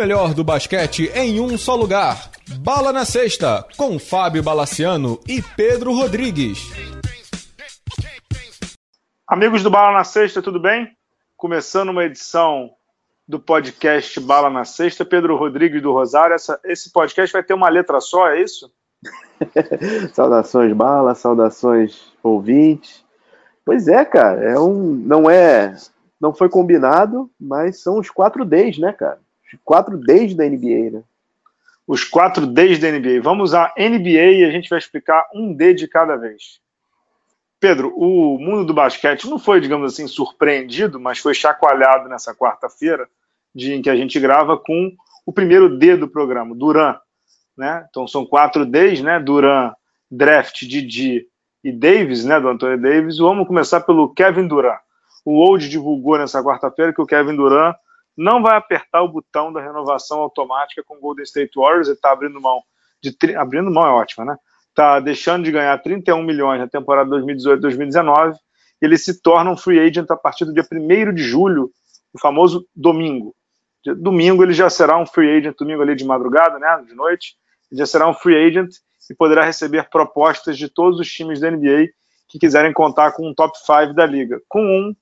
melhor do basquete em um só lugar. Bala na Sexta, com Fábio Balaciano e Pedro Rodrigues. Amigos do Bala na Sexta, tudo bem? Começando uma edição do podcast Bala na Sexta, Pedro Rodrigues do Rosário. Essa, esse podcast vai ter uma letra só, é isso? saudações, Bala, saudações, ouvintes. Pois é, cara, é um, não é, não foi combinado, mas são os quatro Ds, né, cara? Quatro Ds da NBA, né? Os quatro Ds da NBA. Vamos à NBA e a gente vai explicar um D de cada vez. Pedro, o mundo do basquete não foi, digamos assim, surpreendido, mas foi chacoalhado nessa quarta-feira, dia em que a gente grava, com o primeiro D do programa, Duran. Né? Então são quatro Ds, né? Duran, Draft, Didi e Davis, né? Do Anthony Davis. Vamos começar pelo Kevin Duran. O Old divulgou nessa quarta-feira que o Kevin Durant não vai apertar o botão da renovação automática com o Golden State Warriors, ele está abrindo mão de abrindo mão é ótima, né? Está deixando de ganhar 31 milhões na temporada 2018-2019. Ele se torna um free agent a partir do dia 1 de julho, o famoso domingo. Domingo ele já será um free agent, domingo ali de madrugada, né, de noite, ele já será um free agent e poderá receber propostas de todos os times da NBA que quiserem contar com um top 5 da liga, com um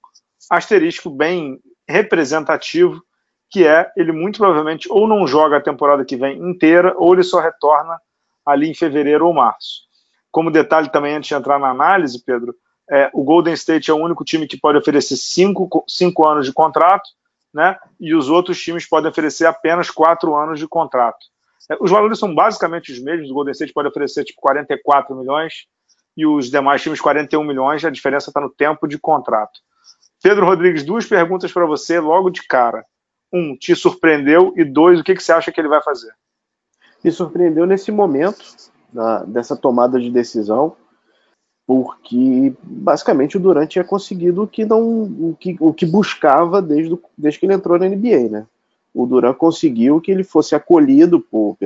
asterisco bem representativo, que é ele muito provavelmente ou não joga a temporada que vem inteira, ou ele só retorna ali em fevereiro ou março. Como detalhe também, antes de entrar na análise, Pedro, é, o Golden State é o único time que pode oferecer cinco, cinco anos de contrato, né? E os outros times podem oferecer apenas quatro anos de contrato. É, os valores são basicamente os mesmos. O Golden State pode oferecer tipo 44 milhões e os demais times 41 milhões. A diferença está no tempo de contrato. Pedro Rodrigues, duas perguntas para você logo de cara. Um, te surpreendeu? E dois, o que, que você acha que ele vai fazer? Me surpreendeu nesse momento da, dessa tomada de decisão, porque basicamente o Durant tinha conseguido o que, não, o que, o que buscava desde, desde que ele entrou na NBA, né? O Durant conseguiu que ele fosse acolhido por,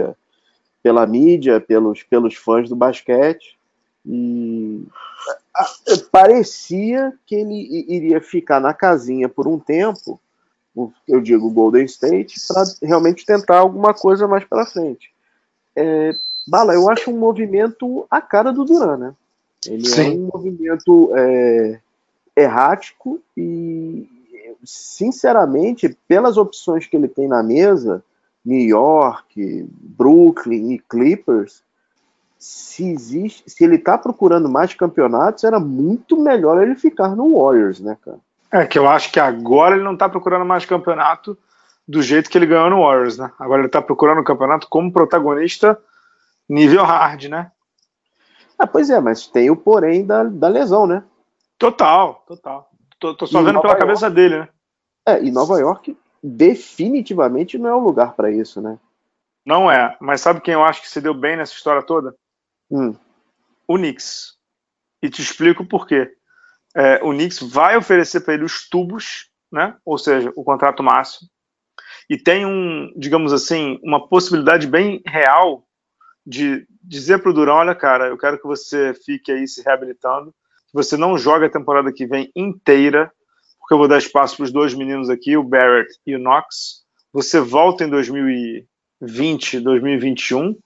pela mídia, pelos, pelos fãs do basquete, e parecia que ele iria ficar na casinha por um tempo, eu digo Golden State, para realmente tentar alguma coisa mais para frente. É, Bala, eu acho um movimento a cara do Duran, né? Ele é Sim. é um movimento é, errático e, sinceramente, pelas opções que ele tem na mesa, New York, Brooklyn e Clippers, se existe, se ele tá procurando mais campeonatos, era muito melhor ele ficar no Warriors, né, cara? É que eu acho que agora ele não tá procurando mais campeonato do jeito que ele ganhou no Warriors, né? Agora ele tá procurando o campeonato como protagonista nível hard, né? Ah, pois é, mas tem o porém da, da lesão, né? Total, total. Tô, tô só e vendo Nova pela York, cabeça dele, né? É, e Nova York definitivamente não é o lugar para isso, né? Não é, mas sabe quem eu acho que se deu bem nessa história toda? Hum. O Knicks. E te explico por quê. É, o Knicks vai oferecer para ele os tubos, né? ou seja, o contrato máximo, e tem um, digamos assim, uma possibilidade bem real de dizer para o Durão, olha, cara, eu quero que você fique aí se reabilitando, que você não jogue a temporada que vem inteira, porque eu vou dar espaço para os dois meninos aqui, o Barrett e o Knox. Você volta em 2020, 2021,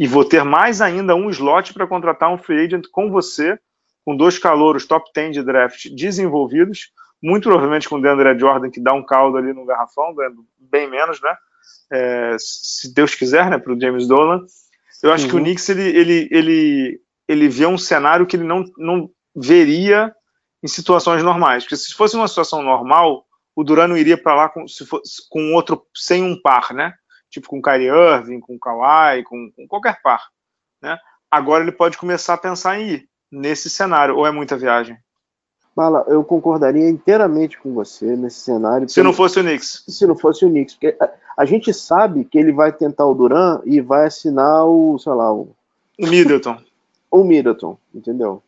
e vou ter mais ainda um slot para contratar um free agent com você, com dois calouros top 10 de draft desenvolvidos, muito provavelmente com o DeAndre Jordan, que dá um caldo ali no garrafão, ganhando bem menos, né? É, se Deus quiser, né, para o James Dolan. Eu acho uhum. que o uhum. Knicks ele, ele, ele, ele vê um cenário que ele não, não veria em situações normais. Porque se fosse uma situação normal, o Durano iria para lá com, se fosse, com outro, sem um par, né? Tipo com Kyrie Irving, com Kawhi, com, com qualquer par, né? Agora ele pode começar a pensar em ir nesse cenário, ou é muita viagem? Mala, eu concordaria inteiramente com você nesse cenário. Se não fosse o Knicks. Se não fosse o Knicks. Porque a, a, gente sabe que ele vai tentar o Duran e vai assinar o, sei lá, o. O Middleton. o Middleton, entendeu?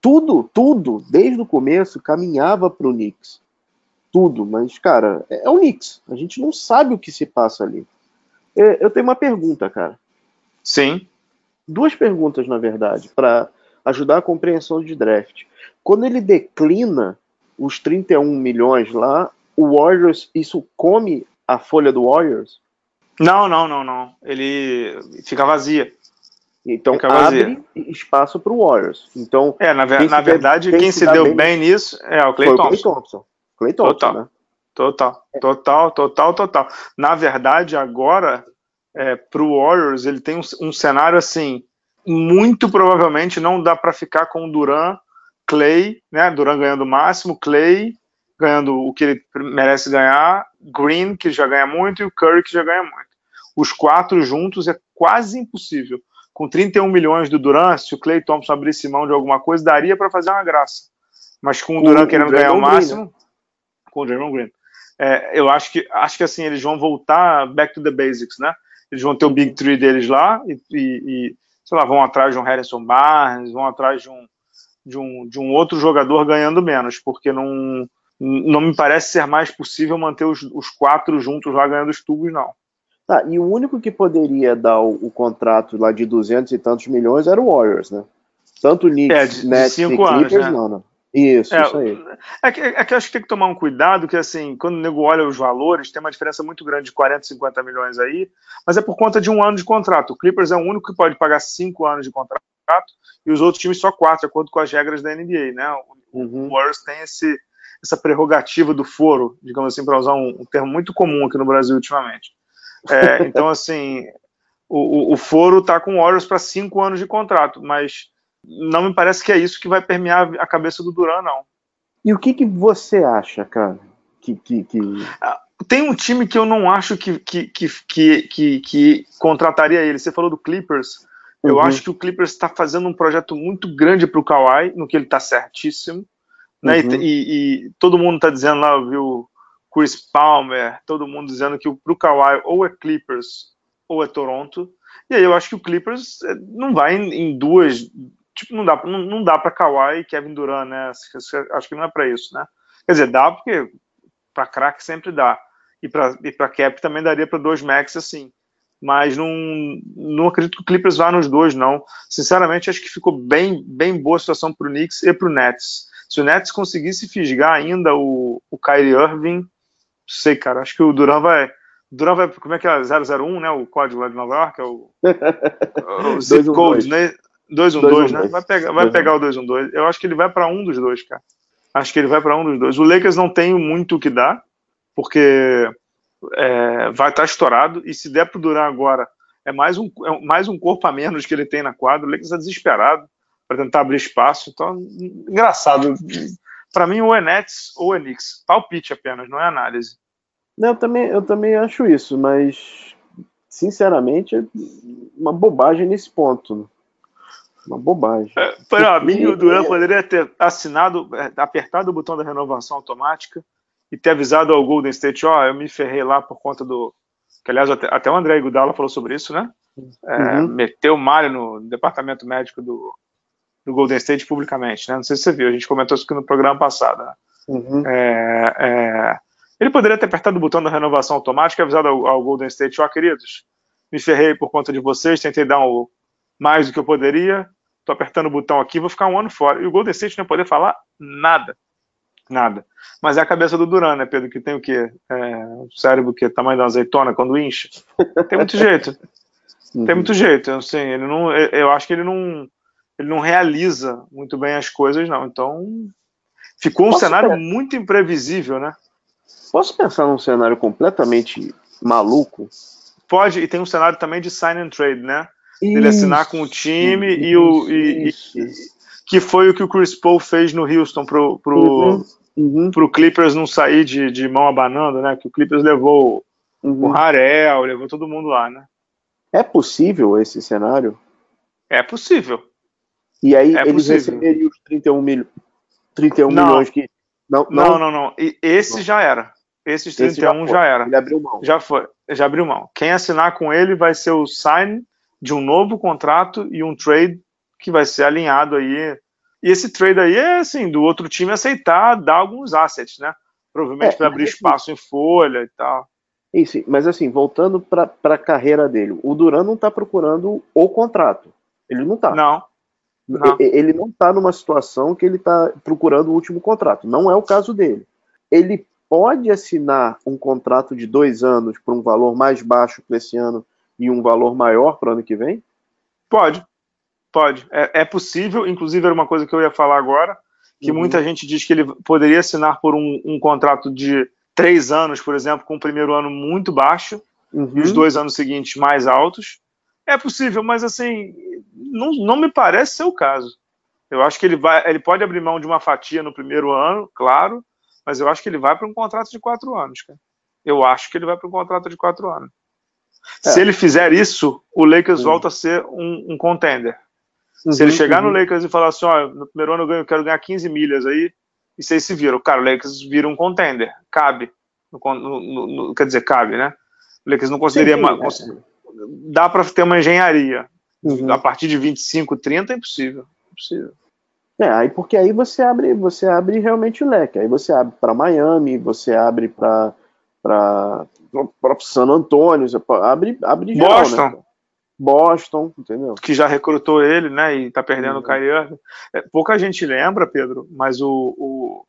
Tudo, tudo, desde o começo, caminhava para o Knicks. Tudo, mas, cara, é, é o Knicks. A gente não sabe o que se passa ali. É, eu tenho uma pergunta, cara. Sim. Duas perguntas, na verdade, para ajudar a compreensão de draft. Quando ele declina os 31 milhões lá, o Warriors, isso come a folha do Warriors? Não, não, não, não. Ele fica vazia. Então fica abre espaço para o Warriors. Então, é, na, ver, na verdade, quem, quem se, deu bem, bem nisso é o Clay Thompson. Clay Thompson. Clay Thompson, total. né? Total, total, total, total. Na verdade, agora, é, para o Warriors, ele tem um, um, cenário assim, muito provavelmente não dá para ficar com o Duran, Clay, né? Duran ganhando o máximo, Clay ganhando o que ele merece ganhar, Green, que já ganha muito, e o Curry, que já ganha muito. Os quatro juntos é quase impossível. Com 31 milhões do Duran, se o Clay Thompson abrisse mão de alguma coisa, daria para fazer uma graça. Mas com o Duran querendo ganhar o máximo, Green, né? com o Draymond Green é, eu acho que acho que assim eles vão voltar back to the basics, né? Eles vão ter o big three deles lá e, e, sei lá, vão atrás de um Harrison Barnes, vão atrás de um de um, de um outro jogador ganhando menos, porque não não me parece ser mais possível manter os, os quatro juntos lá ganhando os tubos, não. Tá, e o único que poderia dar o, o, contrato lá de 200 e tantos milhões era o Warriors, né? Tanto o Knicks, é, de, Nets de e Clippers, anos, né? não, não. Isso, é, isso aí. É que, é que eu acho que tem que tomar um cuidado, que assim, quando o nego olha os valores, tem uma diferença muito grande de 40, 50 milhões aí, mas é por conta de um ano de contrato. O Clippers é o único que pode pagar cinco anos de contrato e os outros times só quatro, de acordo com as regras da NBA, né? O, uhum. o Warriors tem esse, essa prerrogativa do foro, digamos assim, para usar um, um, termo muito comum aqui no Brasil ultimamente. É, então, assim, o, o, o foro está com o Warriors para cinco anos de contrato, mas não me parece que é isso que vai permear a cabeça do Duran, não. E o que, que você acha, cara? Que, que, que... Ah, tem um time que eu não acho que, que, que, que, que contrataria ele. Você falou do Clippers. Uhum. Eu acho que o Clippers está fazendo um projeto muito grande para o Kawhi, no que ele está certíssimo. Né? Uhum. E, e, e, todo mundo está dizendo lá, viu? Chris Palmer, todo mundo dizendo que para o Kawhi ou é Clippers ou é Toronto. E aí eu acho que o Clippers eh, não vai em, em duas tipo, não dá, não, não dá para Kawhi e Kevin Durant, né? Acho que não é para isso, né? Quer dizer, dá porque para craque sempre dá. E para e para cap também daria para dois max assim. Mas não, não acredito que o Clippers vá nos dois, não. Sinceramente, acho que ficou bem, bem boa a situação para o Knicks e para o Nets. Se o Nets conseguisse fisgar ainda o, o Kyrie Irving, não sei, cara, acho que o Durant vai. Durant vai. Como é que é? 001, né? O código lá de Nova York, é o, o zip code, né? 2-1-2, né? Vai pegar, vai pegar o 2-1-2. Eu acho que ele vai para um dos dois, cara. Acho que ele vai para um dos dois. O Lakers não tem muito o que dar, porque é, vai estar tá estourado. E se der para durar agora, é mais, um, é mais um corpo a menos que ele tem na quadra. O Lakers está desesperado para tentar abrir espaço. Então, engraçado. Para mim, ou é Nets ou é Knicks. Palpite apenas, não é análise. Não, eu também, eu também acho isso, mas sinceramente é uma bobagem nesse ponto. Uma bobagem. É, para mim, o Duran poderia ter assinado, é, apertado o botão da renovação automática e ter avisado ao Golden State, ó, oh, eu me ferrei lá por conta do. Que, aliás, até, até o André Iguodala falou sobre isso, né? É, uhum. Meteu malho no departamento médico do, do Golden State publicamente, né? Não sei se você viu, a gente comentou isso aqui no programa passado, né? Uhum. É, é, ele poderia ter apertado o botão da renovação automática e avisado ao, ao Golden State, ó, oh, queridos, me ferrei por conta de vocês, tentei dar um, mais do que eu poderia, tô apertando o botão aqui, vou ficar um ano fora. E o Golden State não ia poder falar nada. Nada. Mas é a cabeça do Duran, né, Pedro? Que tem o quê? É, o cérebro que é tamanho da azeitona quando incha. Tem muito jeito. Tem muito jeito. Assim, ele não, eu acho que ele não, ele não realiza muito bem as coisas, não. Então, ficou um Posso cenário pensar? muito imprevisível, né? Posso pensar num cenário completamente maluco? Pode, e tem um cenário também de sign and trade, né? Isso, ele assinar com o time isso, e o e, e, que foi o que o Chris Paul fez no Houston pro, pro, uhum, uhum. pro Clippers não sair de, de mão abanando, né? Que o Clippers levou uhum. o Harel, levou todo mundo lá, né? É possível esse cenário? É possível. E aí é eles possível. receberiam os 31, mil, 31 não. milhões que. Não, não, não. não, não. E esse não. já era. Esses 31 esse já, já, era. Ele abriu mão. Já foi. Já abriu mão. Quem assinar com ele vai ser o sign de um novo contrato e um trade que vai ser alinhado aí. E esse trade aí é assim, do outro time aceitar dar alguns assets, né? Provavelmente é, para abrir espaço em folha e tal. Isso, mas assim, voltando para a carreira dele, o Duran não está procurando o contrato. Ele não está. Não. não. Ele não está numa situação que ele está procurando o último contrato. Não é o caso dele. Ele pode assinar um contrato de dois anos por um valor mais baixo para esse ano e um valor maior para o ano que vem? Pode, pode. É, é, possível, inclusive era uma coisa que eu ia falar agora, que uhum. muita gente diz que ele poderia assinar por um, um, contrato de três anos, por exemplo, com o primeiro ano muito baixo uhum. e os uhum. dois anos seguintes mais altos. É possível, mas assim, não, não me parece ser o caso. Eu acho que ele vai, ele pode abrir mão de uma fatia no primeiro ano, claro, mas eu acho que ele vai para um contrato de quatro anos, cara. Eu acho que ele vai para um contrato de quatro anos. É. Se ele fizer isso, o Lakers uhum. volta a ser um, um contender. Uhum, se ele uhum, chegar uhum. no Lakers e falar assim, ó, no primeiro ano eu, ganho, eu quero ganhar 15 milhas aí, e vocês se viram. Cara, o Lakers vira um contender. Cabe. No, no, no, quer dizer, cabe, né? O Lakers não conseguiria. Sim, é. Dá para ter uma engenharia. Uhum. A partir de 25, 30 é impossível. impossível. É, aí porque aí você abre, você abre realmente o leque. Aí você abre para Miami, você abre para para próprio San Antônio, você abre abre geral, né, Boston. Né? Boston, entendeu? Que já recrutou ele, né? E tá perdendo uhum. o Kyrie é, Pouca gente lembra, Pedro, mas o, o,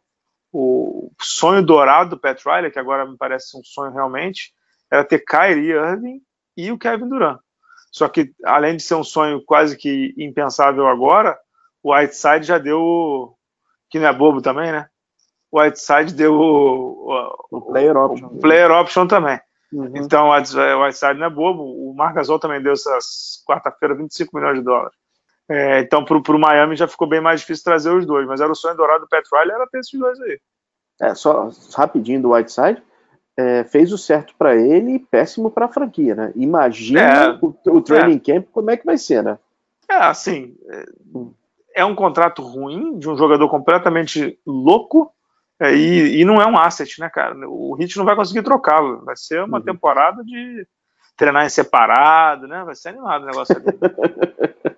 o, sonho dourado do Pat Riley, que agora me parece um sonho realmente, era ter Kyrie Irving e o Kevin Durant. Só que, além de ser um sonho quase que impensável agora, o Whiteside já deu. Que não é bobo também, né? O Whiteside deu o, o, o player option. O player option também. Uhum. Então, o Whiteside não é bobo. O Marc Gasol também deu essas quarta-feira 25 milhões de dólares. É, então, para o Miami já ficou bem mais difícil trazer os dois. Mas era o sonho dourado do Pat Riley, era ter esses dois aí. É, só rapidinho do Whiteside. É, fez o certo para ele e péssimo para a franquia, né? Imagina é, o, o, training é. camp como é que vai ser, né? É, assim, é, é um contrato ruim de um jogador completamente louco é, e, e, não é um asset, né, cara? O Hit não vai conseguir trocá-lo. Vai ser uma uhum. temporada de treinar em separado, né? Vai ser animado o negócio ali.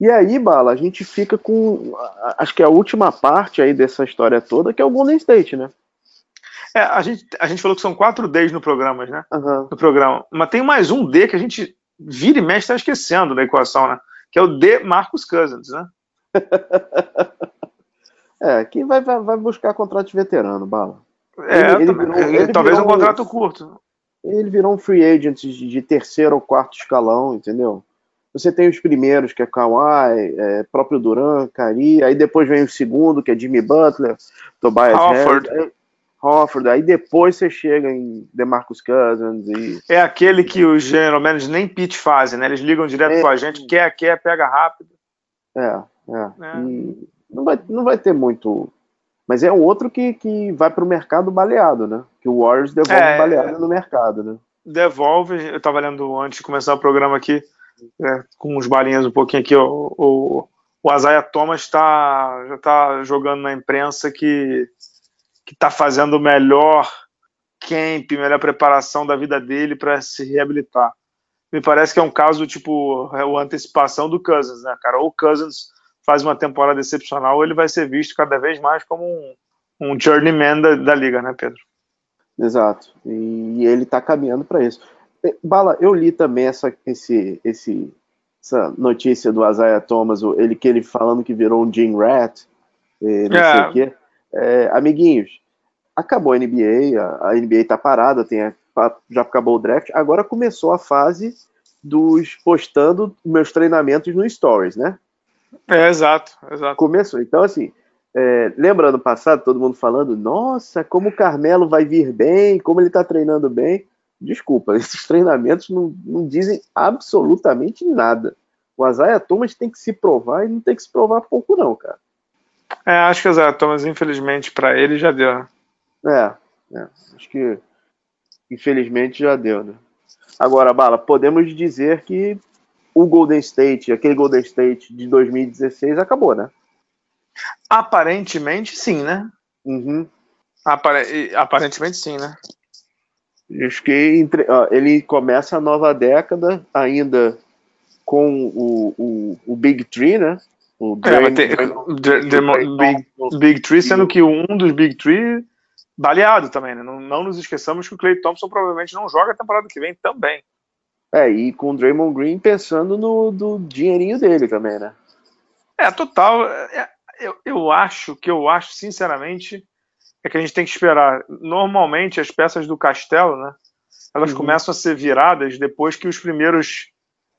e aí, Bala, a gente fica com. Acho que a última parte aí dessa história toda, que é o Golden State, né? É, a gente, a gente falou que são quatro Ds no programa, né? Uhum. No programa. Mas tem mais um D que a gente vira e mexe está esquecendo da equação, né? Que é o D Marcus Cousins, né? É, quem vai, vai, vai buscar contrato de veterano, Bala? É, ele, ele virou, ele talvez um contrato curto. Ele virou um free agent de, de, terceiro ou quarto escalão, entendeu? Você tem os primeiros, que é Kawhi, é, próprio Duran, Kari, aí depois vem o segundo, que é Jimmy Butler, Tobias Harris, aí, Hofford, aí depois você chega em DeMarcus Cousins e... É aquele que os general managers nem pitch fazem, né? Eles ligam direto é, com a gente, quer, quer, pega rápido. É, é. é. E não vai, não vai ter muito. Mas é outro que, que vai para o mercado baleado, né? Que o Warriors devolve é, baleado no mercado, né? Devolve. Eu estava lendo antes de começar o programa aqui, é, com uns balinhas um pouquinho aqui, o, o, o Isaiah Thomas tá, já está jogando na imprensa que que está fazendo o melhor camp, melhor preparação da vida dele para se reabilitar. Me parece que é um caso tipo é, a antecipação do Cousins, né, cara? Ou o Cousins faz uma temporada excepcional, ele vai ser visto cada vez mais como um, um journeyman da, da liga, né, Pedro? Exato. E ele está caminhando para isso. Bala, eu li também essa, esse, esse, essa notícia do Isaiah Thomas, ele que ele falando que virou um Jim Rat, não é. sei o quê. É, amiguinhos, acabou a NBA, a, a NBA está parada, tem a, já acabou o draft, agora começou a fase dos postando meus treinamentos no Stories, né? É, exato, exato. Começou. Então, assim, é, lembra ano passado, todo mundo falando, nossa, como o Carmelo vai vir bem, como ele tá treinando bem. Desculpa, esses treinamentos não, não dizem absolutamente nada. O Azaia Thomas tem que se provar e não tem que se provar pouco, não, cara. É, acho que o Azaia Thomas, infelizmente, para ele já deu. Né? É, é, acho que infelizmente já deu, né? Agora, Bala, podemos dizer que o Golden State, aquele Golden State de 2016, acabou, né? Aparentemente sim, né? Uhum. Apare aparentemente sim, né? Acho que entre, ele começa a nova década ainda com o, o, o Big Tree, né? O é, ter, Big, Big Tree, sendo que um dos Big Tree baleado também, né? Não, não nos esqueçamos que o Clay Thompson provavelmente não joga a temporada que vem também. É, e com o Draymond Green pensando no do dinheirinho dele também, né? É, total. É, eu, eu acho que eu acho, sinceramente, é que a gente tem que esperar. Normalmente, as peças do castelo, né? Elas uhum. começam a ser viradas depois que os primeiros.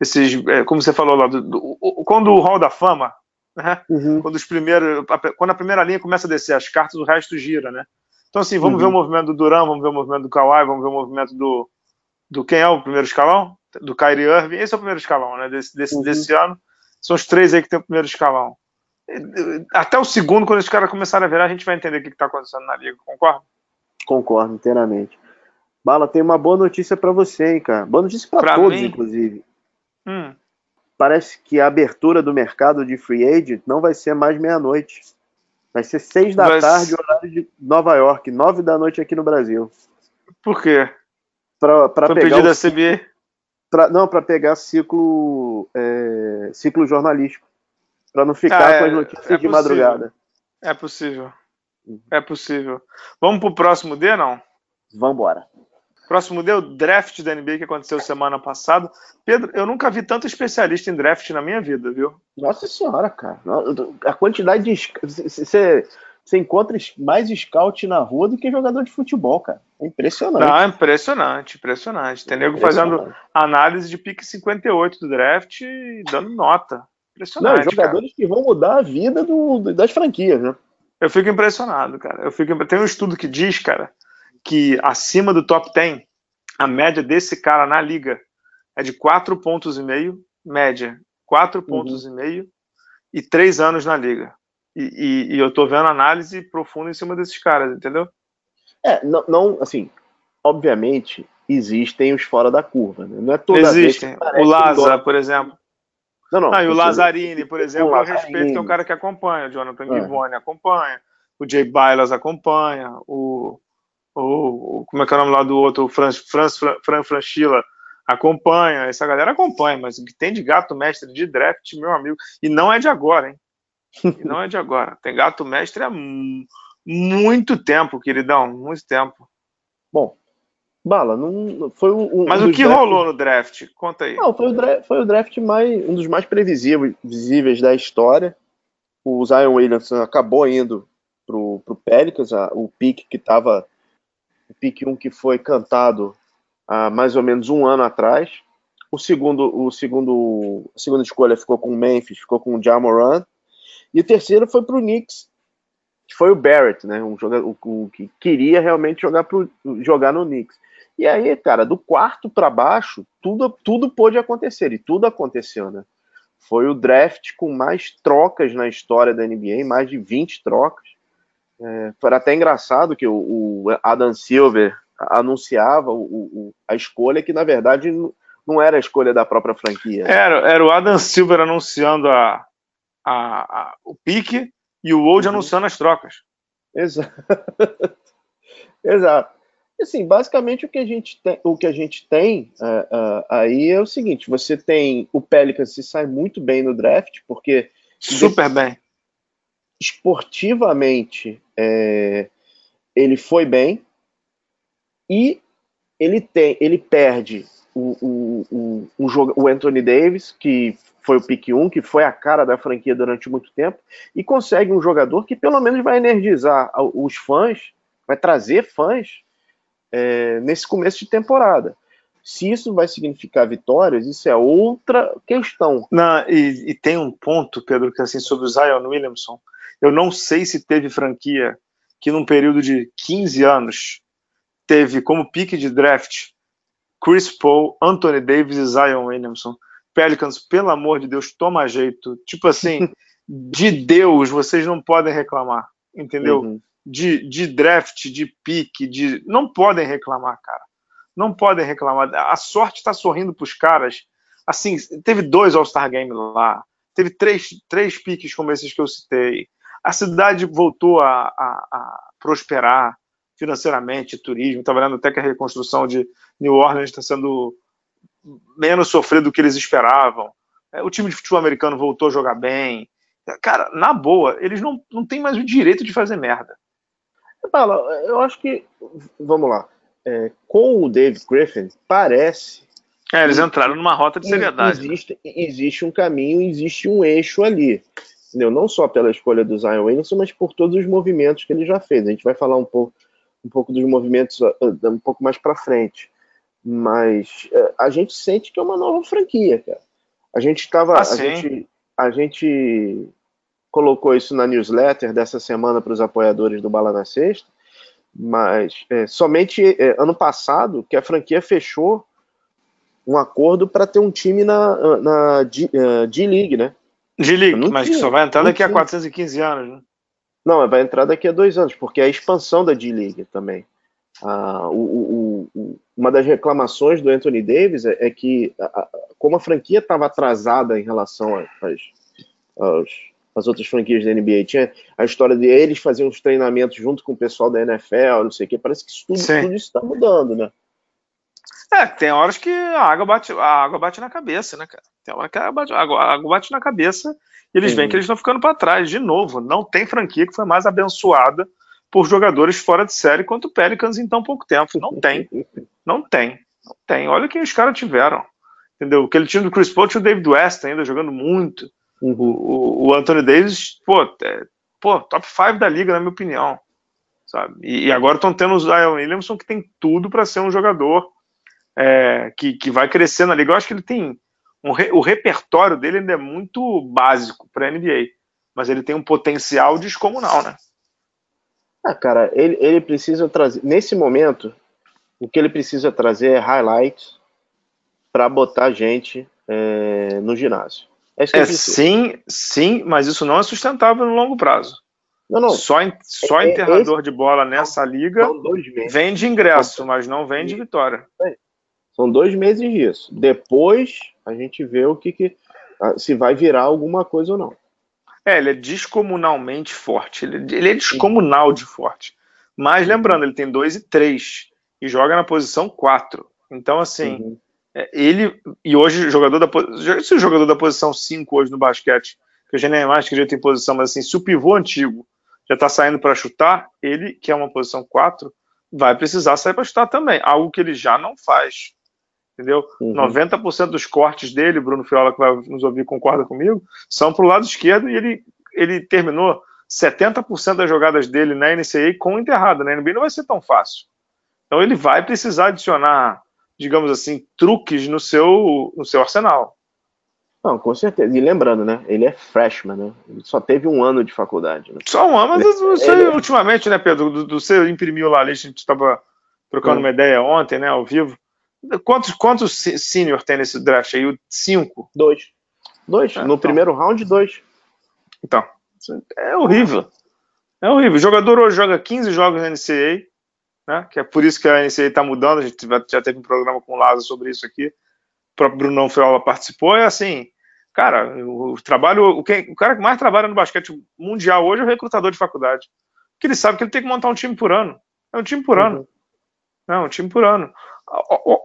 Esses, é, como você falou lá, do, do, quando o Hall da Fama, né? Uhum. Quando os primeiros. Quando a primeira linha começa a descer as cartas, o resto gira, né? Então, assim, vamos uhum. ver o movimento do Duran, vamos ver o movimento do Kawhi, vamos ver o movimento do. Do quem é o primeiro escalão? Do Kyrie Irving. Esse é o primeiro escalão, né? Desse, desse, uhum. desse ano. São os três aí que tem o primeiro escalão. Até o segundo, quando os caras começarem a virar, a gente vai entender o que está acontecendo na liga, concorda? Concordo inteiramente. Bala, tem uma boa notícia para você, hein, cara. Boa notícia para todos, mim? inclusive. Hum. Parece que a abertura do mercado de free agent não vai ser mais meia-noite. Vai ser seis da Mas... tarde, horário de Nova York, nove da noite aqui no Brasil. Por quê? Para pegar da CBA? Pra, não, para pegar ciclo, é, ciclo jornalístico. Para não ficar ah, com as é, notícias é de madrugada. É possível. É possível. Vamos pro próximo D, não? Vamos embora. Próximo D, o draft da NBA que aconteceu semana passada. Pedro, eu nunca vi tanto especialista em draft na minha vida, viu? Nossa senhora, cara. A quantidade de. Você, você encontra mais scout na rua do que jogador de futebol, cara. É impressionante. Não, é impressionante, impressionante. Tem nego fazendo análise de pique 58 do draft e dando nota. Impressionante. Não, jogadores cara. que vão mudar a vida do, das franquias, né? Eu fico impressionado, cara. Eu fico... Tem um estudo que diz, cara, que acima do top 10, a média desse cara na liga é de 4 pontos e meio, média, 4 pontos uhum. e meio e 3 anos na liga. E, e, e, eu tô vendo análise profunda em cima desses caras, entendeu? É, não, não assim, obviamente existem os fora da curva, né? Não é toda Existem. O Laza, por exemplo. Não, não. Ah, e o Lazzarini, por exemplo, eu respeito que é um cara que acompanha. O Jonathan é. Givone acompanha. O Jay Bailas acompanha. O, o, Como é que é o nome lá do outro? O Fran, Fran, Fran Franchila acompanha. Essa galera acompanha, mas o que tem de gato mestre de draft, meu amigo. E não é de agora, hein? E não é de agora. Tem gato mestre há muito tempo, queridão. Muito tempo. Bom, Bala, não foi um. Mas um o que drafts... rolou no draft? Conta aí. Não, foi o draft, foi o draft mais, um dos mais previsíveis da história. O Zion Williamson acabou indo pro, pro Pelicans, a, o pique que estava. O pique 1 que foi cantado há mais ou menos um ano atrás. O segundo, o segundo, a segunda escolha ficou com o Memphis, ficou com o Jamoran. E o terceiro foi pro Knicks, que foi o Barrett, né? Um jogador o, que queria realmente jogar, pro, jogar no Knicks. E aí, cara, do quarto para baixo, tudo, tudo pôde acontecer, e tudo aconteceu, né? Foi o draft com mais trocas na história da NBA, mais de 20 trocas. É, foi até engraçado que o, o Adam Silver anunciava o, o, a escolha que, na verdade, não era a escolha da própria franquia. Era, era o Adam Silver anunciando a, a, a o pique e o Old uhum. anunciando as trocas. Exato. Exato assim, basicamente o que a gente tem, o que a gente tem uh, uh, aí é o seguinte: você tem o Pelicans se sai muito bem no draft, porque super bem esportivamente é, ele foi bem e ele tem, ele perde o, o, o, o, o Anthony Davis, que foi o pick 1, que foi a cara da franquia durante muito tempo, e consegue um jogador que pelo menos vai energizar os fãs, vai trazer fãs é, nesse começo de temporada. Se isso vai significar vitórias, isso é outra questão. Não, e, e, tem um ponto, Pedro, que assim, sobre o Zion Williamson, eu não sei se teve franquia que num período de 15 anos teve como pique de draft Chris Paul, Anthony Davis e Zion Williamson. Pelicans, pelo amor de Deus, toma jeito. Tipo assim, de Deus, vocês não podem reclamar, entendeu? Uhum de, de draft, de pique, de. Não podem reclamar, cara. Não podem reclamar. A sorte está sorrindo para os caras. Assim, teve dois All-Star Games lá, teve três, três piques como esses que eu citei. A cidade voltou a, a, a prosperar financeiramente, turismo, vendo até que a reconstrução de New Orleans está sendo menos sofrida do que eles esperavam. É, o time de futebol americano voltou a jogar bem. Cara, na boa, eles não, não têm mais o direito de fazer merda. Fala, eu acho que. Vamos lá. É, com o David Griffin, parece. É, eles entraram numa rota de seriedade. Existe, existe um caminho, existe um eixo ali. entendeu? Não só pela escolha do Zion Williamson, mas por todos os movimentos que ele já fez. A gente vai falar um pouco, um pouco dos movimentos uh, um pouco mais para frente. Mas uh, a gente sente que é uma nova franquia, cara. A gente estava. Ah, a, gente, a gente colocou isso na newsletter dessa semana para os apoiadores do Bala na Sexta, mas é, somente é, ano passado que a franquia fechou um acordo para ter um time na, na D-League, uh, né? D-League, mas que só vai entrar daqui a 415 anos, né? Não, vai entrar daqui a dois anos, porque é a expansão da D-League também. Ah, o, o, o, uma das reclamações do Anthony Davis é, é que, a, como a franquia estava atrasada em relação às, outras franquias da NBA, tinha a história de eles fazerem os treinamentos junto com o pessoal da NFL, não sei o que, parece que isso tudo, tudo isso está mudando, né? É, tem horas que a água bate, a água bate na cabeça, né, cara? Tem hora que a água bate, a água bate na cabeça eles Sim. veem que eles estão ficando para trás. De novo, não tem franquia que foi mais abençoada por jogadores fora de série quanto o Pelicans em tão pouco tempo. Não tem. Não tem. Não tem. Olha quem os caras tiveram. Entendeu? Aquele time do Chris Paul tinha o David West ainda jogando muito. Uhum. O, o, Anthony Davis, pô, é, pô, top 5 da liga, na minha opinião. Sabe? E, e agora estão tendo o Zion Williamson que tem tudo para ser um jogador é, que, que vai crescer na liga. Eu acho que ele tem. Um re, o repertório dele ainda é muito básico para a NBA, mas ele tem um potencial descomunal, né? Ah, cara, ele, ele precisa trazer. Nesse momento, o que ele precisa trazer é highlights para botar gente é, no ginásio. É, é sim, sim, mas isso não é sustentável no longo prazo. Não, não. Só, só é, é enterrador esse... de bola nessa liga vende ingresso, mas não vende vitória. São dois meses disso. Depois a gente vê o que, que se vai virar alguma coisa ou não. É, ele é descomunalmente forte. Ele, ele é descomunal de forte. Mas lembrando, ele tem 2 e 3 e joga na posição 4. Então, assim, uhum. é, ele. E hoje, jogador da se o jogador da posição 5 hoje no basquete, que eu já nem mais que já tem posição, mas assim, se o pivô antigo já está saindo para chutar, ele, que é uma posição 4, vai precisar sair para chutar também. Algo que ele já não faz entendeu? Uhum. 90% dos cortes dele, Bruno Fiola, que vai nos ouvir, concorda comigo, são para o lado esquerdo e ele, ele terminou 70% das jogadas dele na NCAA com enterrada. Na NBA não vai ser tão fácil. Então ele vai precisar adicionar, digamos assim, truques no seu, no seu arsenal. Não, com certeza. E lembrando, né? Ele é freshman, né? Ele só teve um ano de faculdade. Né? Só um ano, mas você, ele... ultimamente, né, Pedro? Do, do, você imprimiu lá a lista, a gente estava trocando uma ideia ontem, né, ao vivo. Quantos, quantos senior tem nesse draft aí? Cinco? Dois. Dois. É, no então. primeiro round, dois. Então, é horrível. É horrível. O jogador hoje joga 15 jogos na NCAA, né? que é por isso que a NCAA está mudando. A gente já teve um programa com o Lázaro sobre isso aqui. O próprio Brunão Feola participou. É assim, cara, o trabalho, o, que, o cara que mais trabalha no basquete mundial hoje é o recrutador de faculdade. Porque ele sabe que ele tem que montar um time por ano. É um time por uhum. ano. É um time por ano.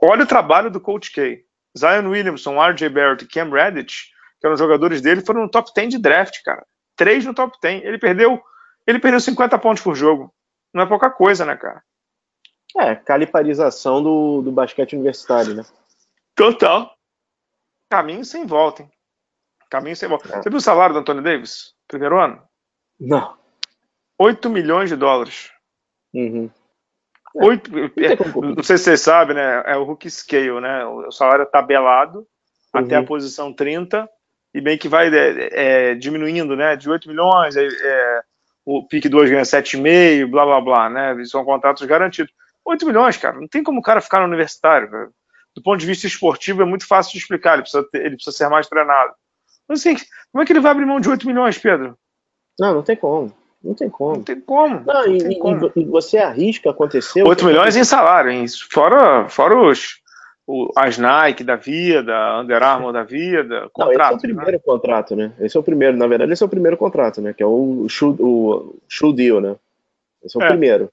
Olha o trabalho do Coach K. Zion Williamson, RJ Barrett e Cam Redditch, que eram jogadores dele, foram no top 10 de draft, cara. Três no top 10. Ele perdeu, ele perdeu 50 pontos por jogo. Não é pouca coisa, né, cara? É, caliparização do, do basquete universitário, né? Total. Caminho sem volta, hein? Caminho sem volta. É. Você viu o salário do Anthony Davis? Primeiro ano? Não. 8 milhões de dólares. Uhum. Oito, é, não sei se você sabe, né? É o Hook Scale, né? O salário é tabelado uhum. até a posição 30 e bem que vai é, é, diminuindo, né? De 8 milhões, é, é o pique 2 ganha 7,5, blá blá blá, né? São contratos garantidos. 8 milhões, cara, não tem como o cara ficar no universitário. Do ponto de vista esportivo, é muito fácil de explicar, ele precisa, ter, ele precisa ser mais treinado. Mas assim, como é que ele vai abrir mão de 8 milhões, Pedro? Não, não tem como. Não tem como. Não tem como. Não, não e, tem como. e, você arrisca acontecer. 8 milhões em salário, hein? Fora, fora os, o, as Nike da vida, Under Armour da vida. Contrato, não, esse é o primeiro né? contrato, né? Esse é o primeiro, na verdade, esse é o primeiro contrato, né? Que é o shoe, o shoe deal, né? Esse é o é. primeiro.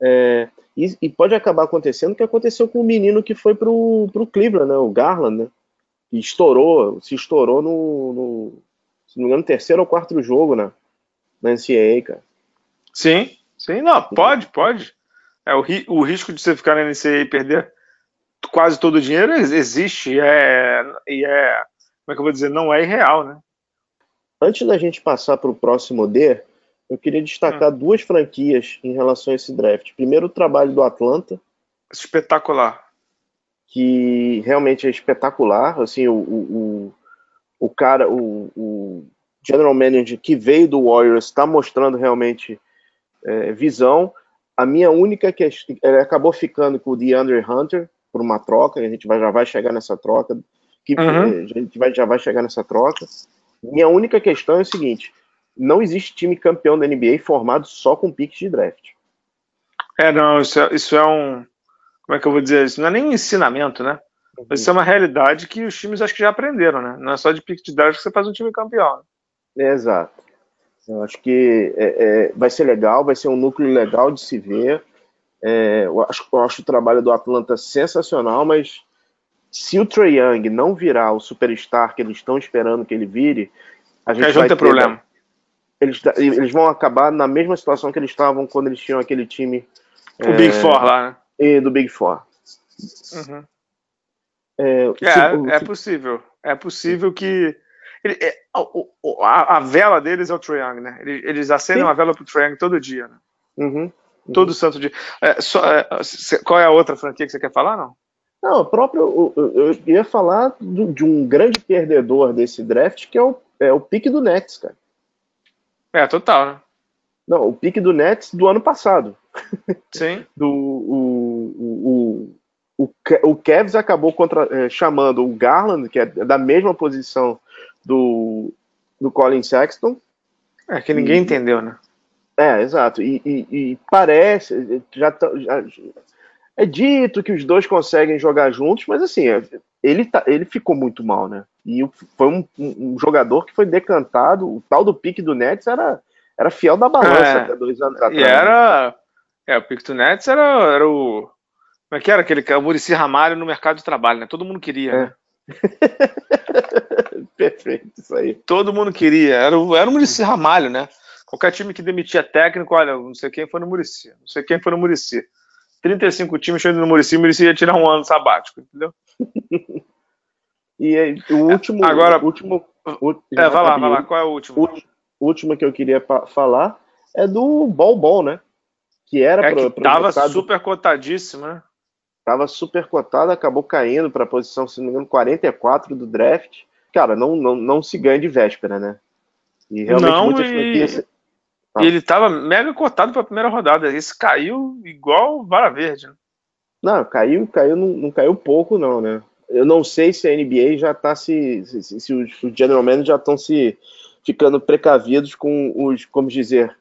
É, e, e, pode acabar acontecendo o que aconteceu com o menino que foi pro, pro Cleveland, né? O Garland, né? Que estourou, se estourou no, no se não me engano, terceiro ou quarto jogo, né? Na NCAA, cara. Sim, sim, não, pode, pode. É, o, ri, o risco de você ficar na NCAA e perder quase todo o dinheiro existe e é, e é, como é que eu vou dizer, não é irreal, né? Antes da gente passar para o próximo D, eu queria destacar hum. duas franquias em relação a esse draft. Primeiro, o trabalho do Atlanta. Espetacular. Que realmente é espetacular. Assim, o, o, o cara, o, o general manager que veio do Warriors está mostrando realmente é, visão. A minha única questão, ele acabou ficando com o DeAndre Hunter por uma troca, a gente vai, já vai chegar nessa troca, que, uhum. a gente vai, já vai chegar nessa troca. Minha única questão é o seguinte: não existe time campeão da NBA formado só com piques de draft. É, não, isso é, isso é um. Como é que eu vou dizer isso? Não é nem um ensinamento, né? Mas isso é uma realidade que os times acho que já aprenderam, né? Não é só de pique de draft que você faz um time campeão. É, exato. Eu acho que é, é, vai ser legal, vai ser um núcleo legal de se ver. É, eu, acho, eu acho o trabalho do Atlanta sensacional, mas se o Trey Young não virar o superstar que eles estão esperando que ele vire, a gente vai ter problema eles, eles vão acabar na mesma situação que eles estavam quando eles tinham aquele time. O é, Big Four lá, né? Do Big Four. Uhum. É, é, é, possível. É possível que. Ele, é, a, a, vela deles é o Trae Young, né? Eles, eles acendem Sim. uma vela pro Trae Young todo dia, né? Uhum, uhum. Todo santo dia. É, só, é, qual é a outra franquia que você quer falar, não? Não, o próprio. Eu, eu ia falar do, de um grande perdedor desse draft, que é o, é o pique do Nets, cara. É, total, né? Não, o pique do Nets do ano passado. Sim. do, o, o, o, o Cavs acabou contra, é, chamando o Garland, que é da mesma posição do, do Colin Sexton. É, que ninguém e, entendeu, né? É, exato. E, e, e parece, já, já, é dito que os dois conseguem jogar juntos, mas assim, é, ele, tá, ele ficou muito mal, né? E foi um, um, um, jogador que foi decantado, o tal do pique do Nets era, era fiel da balança é, até dois anos atrás. E era. É, o pique do Nets era, era o. Como é que era? Aquele, o Murici Ramalho no mercado de trabalho, né? Todo mundo queria, é. né? Perfeito, isso aí. Todo mundo queria. Era, o, era o Murici Ramalho, né? Qualquer time que demitia técnico, olha, não sei quem foi no Murici, não sei quem foi no Murici. 35 times chegando no Murici, o Murici ia tirar um ano sabático, entendeu? e aí, o último. Agora, o último. O, é, vai lá, vai lá, qual é o último? O último que eu queria falar é do Bol Bol, né? Que era é pro, que tava super cotadíssimo, né? Tava super cotado, acabou caindo para a posição, se não me engano, 44 do draft. Cara, não, não, não se ganha de véspera, né? E realmente não, muitas e... franquias e ele estava mega cotado para a primeira rodada. Esse caiu igual vara verde. Né? Não, caiu, caiu, não, não, caiu pouco, não, né? Eu não sei se a NBA já está se, se, se, os, os general managers já estão se ficando precavidos com os, como dizer,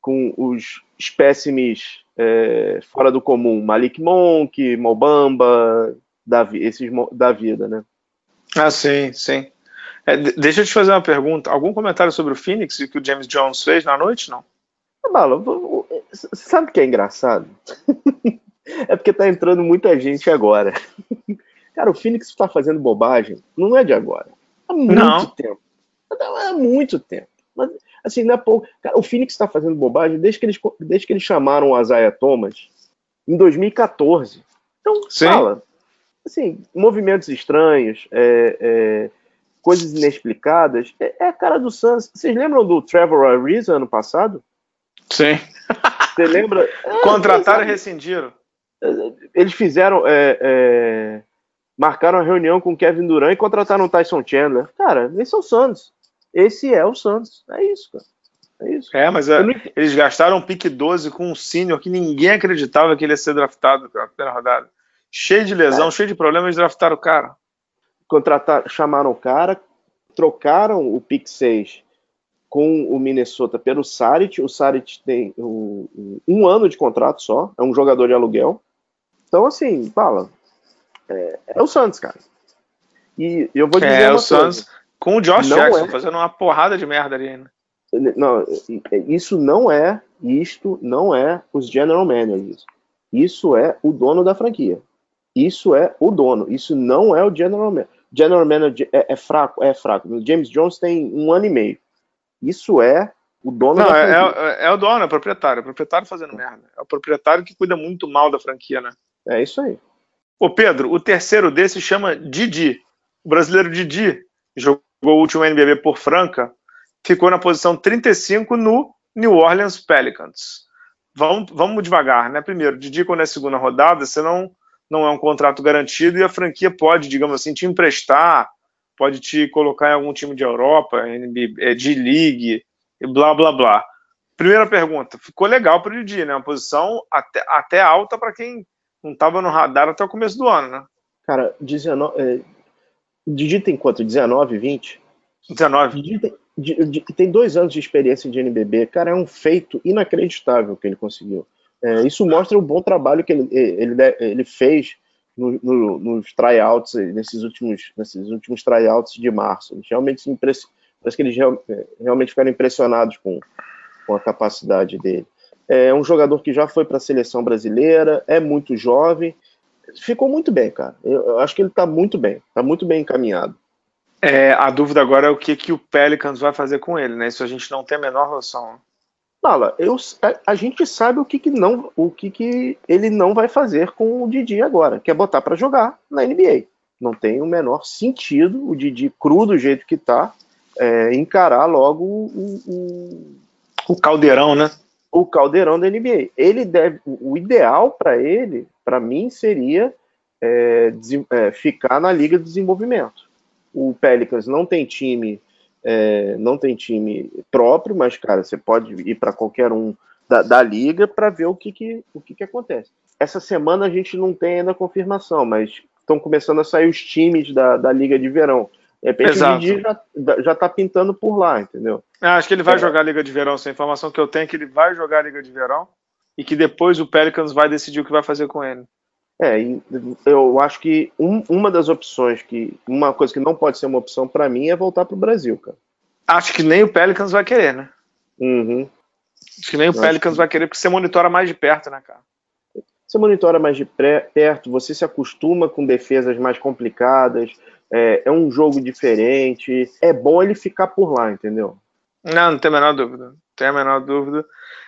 com os espécimes é, fora do comum, Malik Monk, Mobamba, da, esses da vida, né? Ah, sim, sim. É, deixa eu te fazer uma pergunta. Algum comentário sobre o Phoenix e o que o James Jones fez na noite, não? Balo, sabe o que é engraçado? é porque tá entrando muita gente agora. Cara, o Phoenix está fazendo bobagem, não é de agora. Há muito não. tempo. Há muito tempo. Mas, assim, não é pouco. Cara, o Phoenix está fazendo bobagem desde que, eles, desde que eles chamaram o Isaiah Thomas em 2014. Então, Sim. fala. Assim, movimentos estranhos, é, é, coisas inexplicadas, é, é, a cara do Suns. Vocês lembram do Trevor Ariza ano passado? Sim. Você lembra? É, Contrataram e rescindiram. Eles fizeram. É, é, marcaram a reunião com Kevin Durant e contrataram o Tyson Chandler. Cara, esse é o Suns. Esse é o Suns. É isso, cara. É isso. É, mas é, não... eles gastaram um pique 12 com um senior que ninguém acreditava que ele ia ser draftado na primeira rodada. Cheio de lesão, é. cheio de problemas, eles draftaram o cara contratar, chamaram o cara, trocaram o pick 6 com o Minnesota pelo Sarit. O Sarit tem o, um ano de contrato só, é um jogador de aluguel. Então, assim, fala, é, é o Santos, cara. E eu vou dizer. É, o Santos com o Josh Jackson é... fazendo uma porrada de merda ali ainda. Não, isso não é, isto não é os general managers. Isso é o dono da franquia. Isso é o dono. Isso não é o general manager general manager é, é, fraco, é fraco. O James Jones tem um ano e meio. Isso é o dono Não, da é, franquia. É, é, o dono, é o proprietário. É o proprietário fazendo merda. É o proprietário que cuida muito mal da franquia, né? É isso aí. Ô Pedro, o terceiro desse chama Didi. O brasileiro Didi jogou o último NBB por Franca ficou na posição 35 no New Orleans Pelicans. Vamos, vamos devagar, né? Primeiro, Didi, quando é segunda rodada, você não, não é um contrato garantido e a franquia pode, digamos assim, te emprestar, pode te colocar em algum time de Europa, é, de League, e blá blá blá. Primeira pergunta, ficou legal para o Didi, né? Uma posição até, até alta para quem não estava no radar até o começo do ano, né? Cara, 19, é, Didi tem quanto? 19, 20? 19. Didi tem, tem dois anos de experiência de NBB. Cara, é um feito inacreditável que ele conseguiu. É, isso mostra o bom trabalho que ele, ele, ele fez no, no, nos tryouts, nesses últimos, nesses últimos tryouts de março. Eles realmente impress, parece que eles real, é, realmente ficaram impressionados com, com a capacidade dele. É um jogador que já foi para a seleção brasileira, é muito jovem, ficou muito bem, cara. Eu, acho que ele está muito bem, está muito bem encaminhado. É, a dúvida agora é o que, que o Pelicans vai fazer com ele, né? Isso a gente não tem a menor noção. Fala, eu, a, a, gente sabe o que, que não, o que, que ele não vai fazer com o Didi agora, que é botar para jogar na NBA. Não tem o menor sentido o Didi cru do jeito que tá é, encarar logo o, o, o caldeirão, né? O caldeirão da NBA. Ele deve, o ideal para ele, para mim, seria é, é, ficar na liga de desenvolvimento. O Pelicans não tem time é, não tem time próprio, mas, cara, você pode ir para qualquer um da, da liga para ver o, que, que, o que, que acontece. Essa semana a gente não tem ainda confirmação, mas estão começando a sair os times da, da Liga de Verão. De repente Exato. o Didi já, já tá pintando por lá, entendeu? É, acho que ele vai é. jogar a Liga de Verão. Essa informação que eu tenho é que ele vai jogar a Liga de Verão e que depois o Pelicans vai decidir o que vai fazer com ele. É, eu acho que um, uma das opções que. Uma coisa que não pode ser uma opção para mim é voltar para o Brasil, cara. Acho que nem o Pelicans vai querer, né? Uhum. Acho que nem o Pelicans que... vai querer, porque você monitora mais de perto, né, cara? Você monitora mais de perto, você se acostuma com defesas mais complicadas, é, é um jogo diferente. É bom ele ficar por lá, entendeu? Não, não tem a menor dúvida. Não tem a menor dúvida.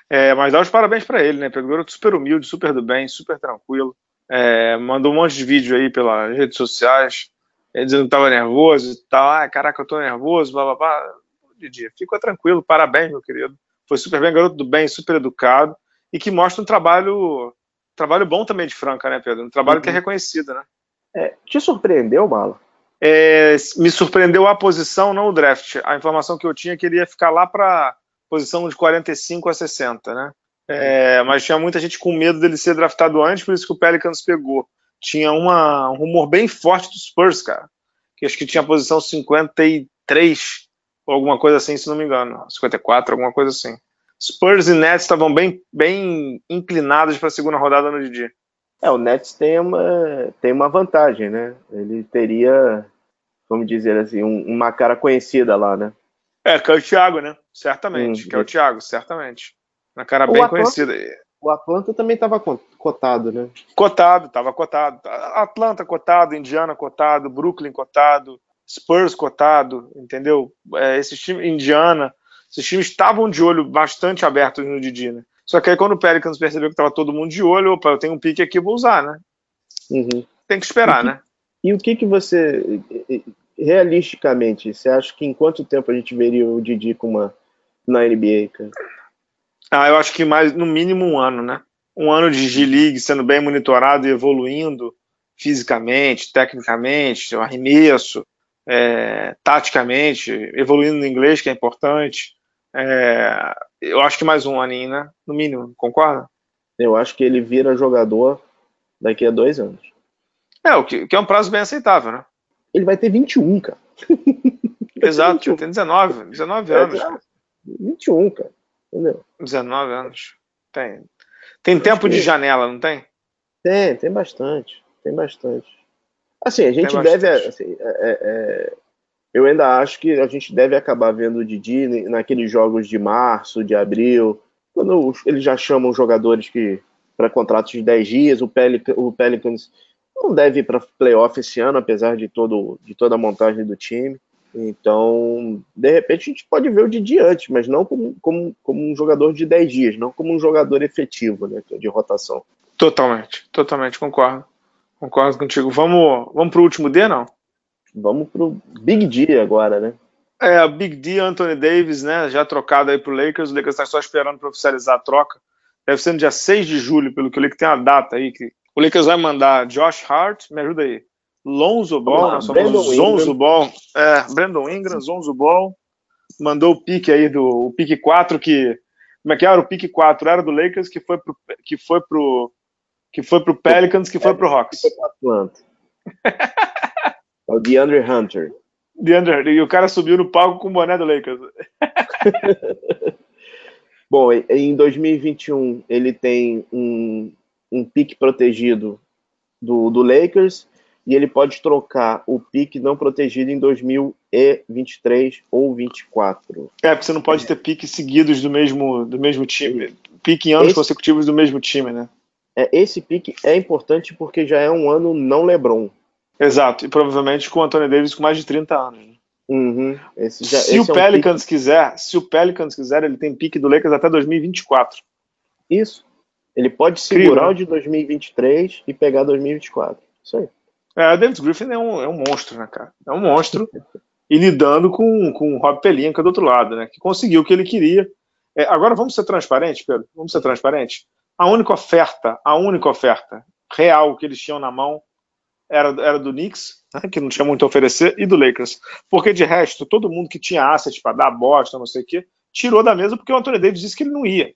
É, mas dá os parabéns para ele, né? Garoto super humilde, super do bem, super tranquilo. É, mandou um monte de vídeo aí pelas redes sociais, dizendo que tava nervoso e tal. Ah, caraca, eu tô nervoso, blá blá blá. Didi, fica tranquilo, parabéns, meu querido. Foi super bem, garoto do bem, super educado e que mostra um trabalho, trabalho bom também de Franca, né, Pedro? Um trabalho uhum. que é uhum. reconhecido, né? É, te surpreendeu, Bala? É, me surpreendeu a posição, não o draft. A informação que eu tinha é que ele ia ficar lá para posição de 45 a 60, né? É, mas tinha muita gente com medo dele ser draftado antes, por isso que o Pelicans pegou. Tinha uma, um rumor bem forte do Spurs, cara, que acho que tinha a posição 53, ou alguma coisa assim, se não me engano. 54, alguma coisa assim. Spurs e Nets estavam bem, bem inclinados para a segunda rodada no Didi. É, o Nets tem uma, tem uma vantagem, né? Ele teria, vamos dizer assim, um, uma cara conhecida lá, né? É, que é o Thiago, né? Certamente, hum, que é o Thiago, certamente. Uma cara bem Atlanta, conhecida. O Atlanta também estava cotado, né? Cotado, estava cotado. Atlanta cotado, Indiana cotado, Brooklyn cotado, Spurs cotado, entendeu? É, esses times, Indiana, esses times estavam de olho bastante abertos no Didi, né? Só que aí quando o Pelicans percebeu que estava todo mundo de olho, opa, eu tenho um pique aqui, vou usar, né? Uhum. Tem que esperar, que, né? E o que que você, realisticamente, você acha que em quanto tempo a gente veria o Didi com uma na NBA, cara? Ah, eu acho que mais, no mínimo um ano, né? Um ano de G-League sendo bem monitorado e evoluindo fisicamente, tecnicamente, arremesso, é, taticamente, evoluindo no inglês, que é importante. É, eu acho que mais um aninho, né? No mínimo, concorda? Eu acho que ele vira jogador daqui a dois anos. É, o que, que é um prazo bem aceitável, né? Ele vai ter 21, cara. Exato, 21. tem 19, 19 anos. É, 21, cara. Entendeu? 19 anos. Tem. Tem tempo de janela, não tem? Tem, tem bastante. Tem bastante. Assim, a gente deve. Assim, é, é, é, eu ainda acho que a gente deve acabar vendo o Didi naqueles jogos de março, de abril, quando eles já chamam jogadores que para contratos de 10 dias, o, Pelic, o Pelicans não deve ir para playoff esse ano, apesar de, todo, de toda a montagem do time. Então, de repente, a gente pode ver o Didi antes, mas não como, como, como um jogador de 10 dias, não como um jogador efetivo, né, de rotação. Totalmente, totalmente, concordo. Concordo contigo. Vamos, vamos para o último D, não? Vamos para o Big D agora, né? É, Big D, Anthony Davis, né? Já trocado aí pro Lakers. O Lakers está só esperando para oficializar a troca. Deve ser no dia 6 de julho, pelo que eu li que tem uma data aí. Que o Lakers vai mandar Josh Hart, me ajuda aí. Lonzo Ball, nós somos Zonzo Ball. É, Brandon Ingram, Zonzo Ball. Mandou o pique aí do o pique 4 que. Como é que era? O pique 4 era do Lakers que foi pro, que foi pro, que foi pro Pelicans, que foi pro Hawks. É o DeAndre Hunter. DeAndre, e o cara subiu no palco com o boné do Lakers. Bom, em 2021 ele tem um, um pique protegido do, do Lakers e ele pode trocar o pique não protegido em 2023 ou 24. É, porque você não pode ter piques seguidos do mesmo, do mesmo time. Pique em anos esse, consecutivos do mesmo time, né? É, esse pique é importante porque já é um ano não LeBron. Exato, e provavelmente com o Anthony Davis com mais de 30 anos. Né? Uhum. Já, se o é Pelicans quiser, se o Pelicans quiser, ele tem pique do Lakers até 2024. Isso. Ele pode segurar Incrível. o de 2023 e pegar 2024. Isso aí. É, o David Griffin é um, é um monstro, né, cara? É um monstro. e lidando com, com o Rob Pelinka do outro lado, né? Que conseguiu o que ele queria. É, agora vamos ser transparentes, Pedro. Vamos ser transparentes. A única oferta, a única oferta real que eles tinham na mão era, era do Knicks, né, que não tinha muito a oferecer, e do Lakers. Porque de resto, todo mundo que tinha assets para dar bosta, não sei o quê, tirou da mesa porque o Anthony Davis disse que ele não ia.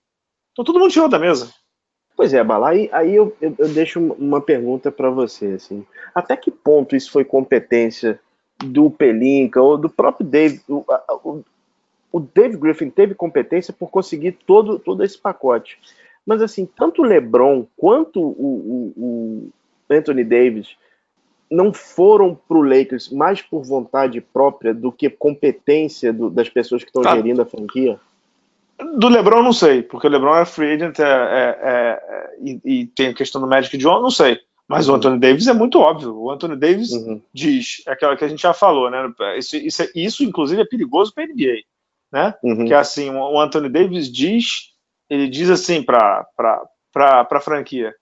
Então todo mundo tirou da mesa. Pois é, Bala, aí, aí eu, eu, eu deixo uma pergunta para você, assim, até que ponto isso foi competência do Pelinka ou do próprio Dave, o, o, o Dave Griffin teve competência por conseguir todo, todo esse pacote, mas assim, tanto o LeBron quanto o, o, o Anthony Davis não foram para o Lakers mais por vontade própria do que competência do, das pessoas que estão tá. gerindo a franquia? Do LeBron, não sei, porque o LeBron é free agent é, é, é, e, e, tem a questão do Magic John, não sei. Mas uhum. o Anthony Davis é muito óbvio. O Anthony Davis uhum. diz, é aquela que a gente já falou, né? Isso, isso, é, isso inclusive, é perigoso para a NBA, né? Uhum. Que é assim, o Anthony Davis diz, ele diz assim para a franquia,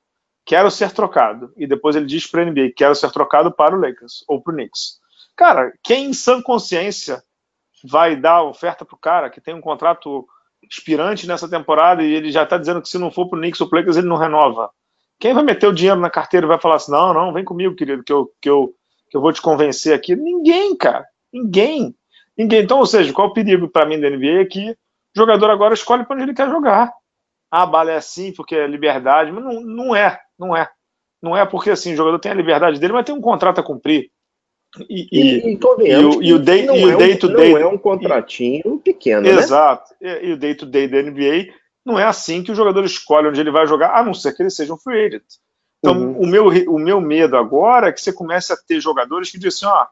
quero ser trocado. E depois ele diz para a NBA, quero ser trocado para o Lakers ou para o Knicks. Cara, quem em sã consciência vai dar oferta para o cara que tem um contrato expirante nessa temporada e ele já está dizendo que se não for para o Knicks ou Lakers ele não renova. Quem vai meter o dinheiro na carteira e vai falar assim, não, não, vem comigo, querido, que eu, que eu, que eu vou te convencer aqui? Ninguém, cara. Ninguém. Ninguém. Então, ou seja, qual o perigo para mim da NBA é que o jogador agora escolhe para onde ele quer jogar. Ah, a bala é assim porque é liberdade, mas não, não é, não é. Não é porque assim, o jogador tem a liberdade dele, mas tem um contrato a cumprir. E, e, e, e, o, e o day, e o day to day não é um contratinho pequeno, Exato. Né? E, o day to day da NBA não é assim que o jogador escolhe onde ele vai jogar, a não ser que ele seja um free agent. Então, uhum. o, meu, o meu medo agora é que você comece a ter jogadores que dizem assim, ó,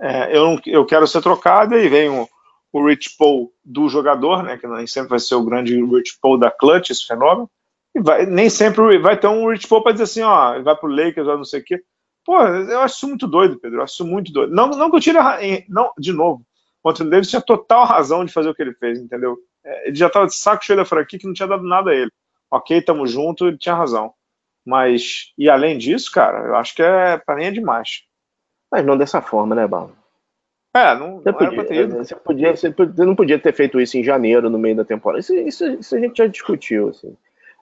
é, eu, não, eu quero ser trocado, e vem o, o Rich Paul do jogador, né, que nem sempre vai ser o grande Rich Paul da clutch, esse fenômeno, e vai, nem sempre vai ter um Rich Paul para dizer assim, ó, vai pro Lakers, ou não sei o quê. Pô, eu acho isso muito doido, Pedro. Eu acho isso muito doido. Não, não que eu tire. A, não, de novo, o Anthony Davis tinha total razão de fazer o que ele fez, entendeu? É, ele já estava de saco cheio da franquia que não tinha dado nada a ele. Ok, tamo junto, ele tinha razão. Mas, e além disso, cara, eu acho que é, pra mim é demais. Mas não dessa forma, né, Bala? É, não, você, não podia, ter ido. Você, podia, você não podia ter feito isso em janeiro, no meio da temporada. Isso, isso, isso a gente já discutiu. Assim.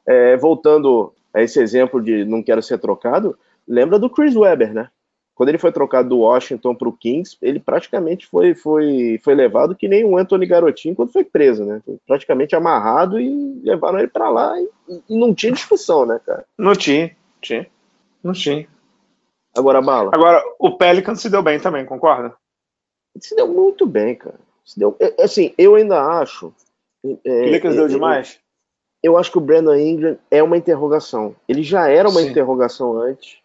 É, voltando a esse exemplo de não quero ser trocado, lembra do Chris Webber, né? Quando ele foi trocado do Washington para o Kings, ele praticamente foi, foi, foi levado que nem o Anthony Garotinho quando foi preso, né? Foi praticamente amarrado e levaram ele para lá e, e, não tinha discussão, né, cara? Não tinha, tinha. Não tinha. Agora, Bala. Agora, o Pelican se deu bem também, concorda? Se deu muito bem, cara. Se deu, é, assim, eu ainda acho. É, Lakers é, deu demais? Eu, eu acho que o Brandon Ingram é uma interrogação. Ele já era uma Sim. interrogação antes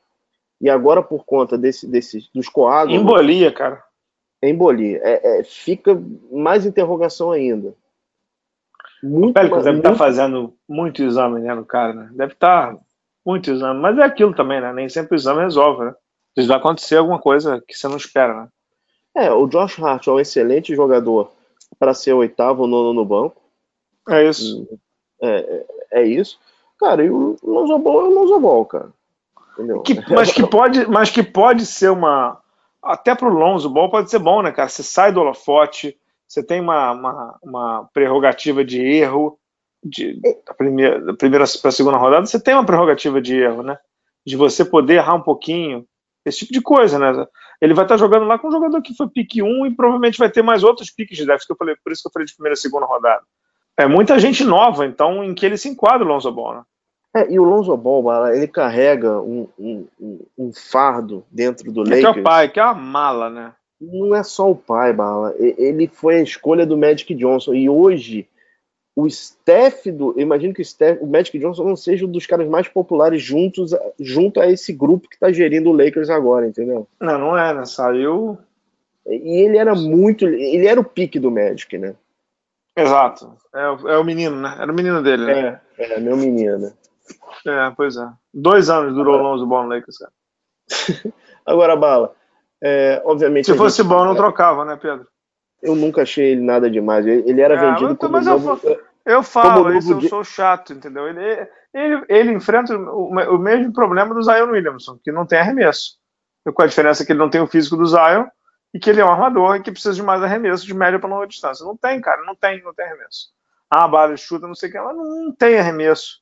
e agora, por conta desse, desse, dos coágulos. Embolia, cara. Embolia. É, é, fica mais interrogação ainda. Muito, o Pelicans deve estar tá fazendo muito exame né, no cara, né? Deve estar tá muito exame. Mas é aquilo também, né? Nem sempre o exame resolve, né? Vezes vai acontecer alguma coisa que você não espera, né? É, o Josh Hart é um excelente jogador para ser oitavo ou nono no banco. É isso. É, é, é isso. Cara, e o Lonzo Ball é o Lonzo Ball, cara. Que, mas, que pode, mas que pode ser uma. Até pro Lonzo, bom pode ser bom, né, cara? Você sai do holofote, você tem uma, uma, uma prerrogativa de erro de, da primeira, da primeira para a segunda rodada, você tem uma prerrogativa de erro, né? De você poder errar um pouquinho, esse tipo de coisa, né? Ele vai estar jogando lá com um jogador que foi pique 1 e provavelmente vai ter mais outros piques de draft, que eu falei, por isso que eu falei de primeira e segunda rodada. É muita gente nova, então, em que ele se enquadra o Lonzo Ball, né? É, e o Lonzo Ball, ele carrega um, um, um fardo dentro do Lakers. É que é o pai, que é uma mala, né? Não é só o pai, Bala. Ele foi a escolha do Magic Johnson. E hoje, o staff do. Eu imagino que o, staff, o Magic Johnson não seja um dos caras mais populares juntos, junto a esse grupo que está gerindo o Lakers agora, entendeu? Não, não é, né? Saiu. E ele era muito. Ele era o pique do Magic, né? Exato. É, é o menino, né? Era o menino dele, né? É, é meu menino, né? É, pois é. Dois anos durou o Lonzo Ball no Lakers, cara. Agora, Bala, é, obviamente. Se fosse gente... bom, não trocava, né, Pedro? Eu nunca achei ele nada demais. Ele era é, vendido como mas novo... eu, eu falo isso, eu sou chato, entendeu? Ele, ele, ele enfrenta o, o, mesmo problema do Zion Williamson, que não tem arremesso. Com a diferença que ele não tem o físico do Zion e que ele é um armador e que precisa de mais arremesso de média para longa distância. Não tem, cara, não tem, não tem arremesso. Ah, a bala chuta, não sei o que, mas não tem arremesso.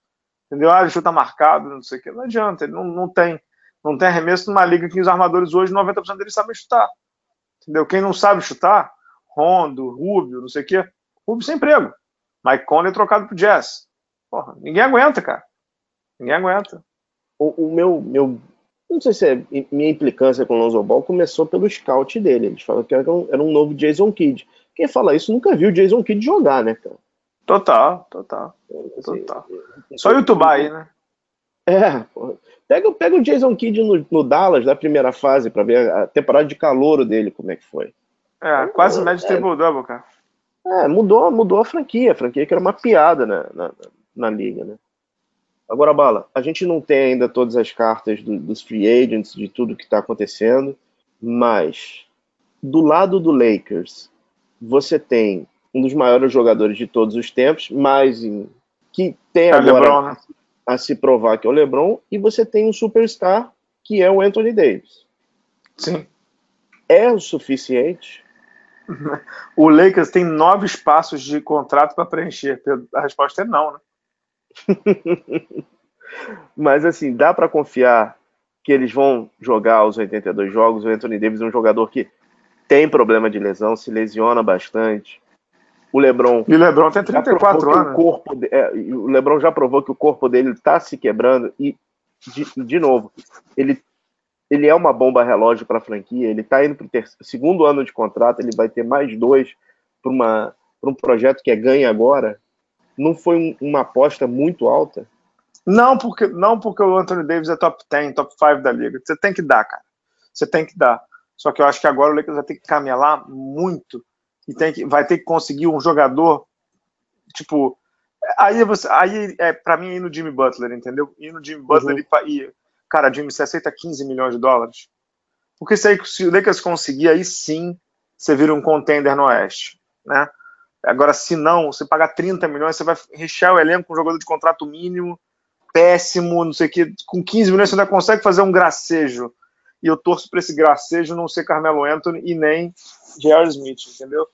Entendeu? Ah, ele chuta marcado, não sei o que. Não adianta, ele não, não tem. Não tem arremesso numa liga que os armadores hoje, 90% deles sabem chutar. Entendeu? Quem não sabe chutar, Rondo, Rubio, não sei o quê, Rubio sem emprego. Mike Conley trocado pro Jazz. Porra, ninguém aguenta, cara. Ninguém aguenta. O, o, meu, meu. Não sei se é minha implicância com o Lonzo Ball começou pelo scout dele. Eles falam que era um, era um novo Jason Kidd. Quem fala isso nunca viu o Jason Kidd jogar, né, cara? Total, total. Total. Só YouTube aí, né? É, porra. Pega, pega o Jason Kidd no, no Dallas da primeira fase para ver a temporada de calouro dele, como é que foi. É, quase médio é, triple double, cara. É, mudou, mudou a franquia, a franquia que era uma piada na, na, na liga, né? Agora, Bala, a gente não tem ainda todas as cartas do, dos free agents, de tudo que está acontecendo, mas do lado do Lakers, você tem um dos maiores jogadores de todos os tempos, mas que tem é agora LeBron, né? a se provar que é o LeBron, e você tem um superstar que é o Anthony Davis. Sim. É o suficiente? O Lakers tem nove espaços de contrato para preencher. A resposta é não, né? Mas assim, dá para confiar que eles vão jogar os 82 jogos. O Anthony Davis é um jogador que tem problema de lesão, se lesiona bastante. O LeBron. E o LeBron tem 34 anos. O, corpo, é, o LeBron já provou que o corpo dele está se quebrando e, de, de novo, ele, ele é uma bomba relógio para a franquia. Ele está indo para o segundo ano de contrato, ele vai ter mais dois para um projeto que é ganha agora. Não foi um, uma aposta muito alta? Não porque, não porque o Anthony Davis é top 10, top 5 da liga. Você tem que dar, cara. Você tem que dar. Só que eu acho que agora o Lakers vai ter que caminhar muito e tem que, vai ter que conseguir um jogador, tipo, aí você, aí é para mim ir no Jimmy Butler, entendeu? Ir no Jimmy Butler uhum. e, cara, Jimmy, você aceita 15 milhões de dólares? Porque se, aí, se o Lakers conseguir, aí sim você vira um contender no Oeste, né? Agora, se não, você pagar 30 milhões, você vai rechear o elenco com um jogador de contrato mínimo, péssimo, não sei o que. Com 15 milhões você ainda consegue fazer um gracejo. E eu torço para esse gracejo não ser Carmelo Anthony e nem J.R. Smith, entendeu?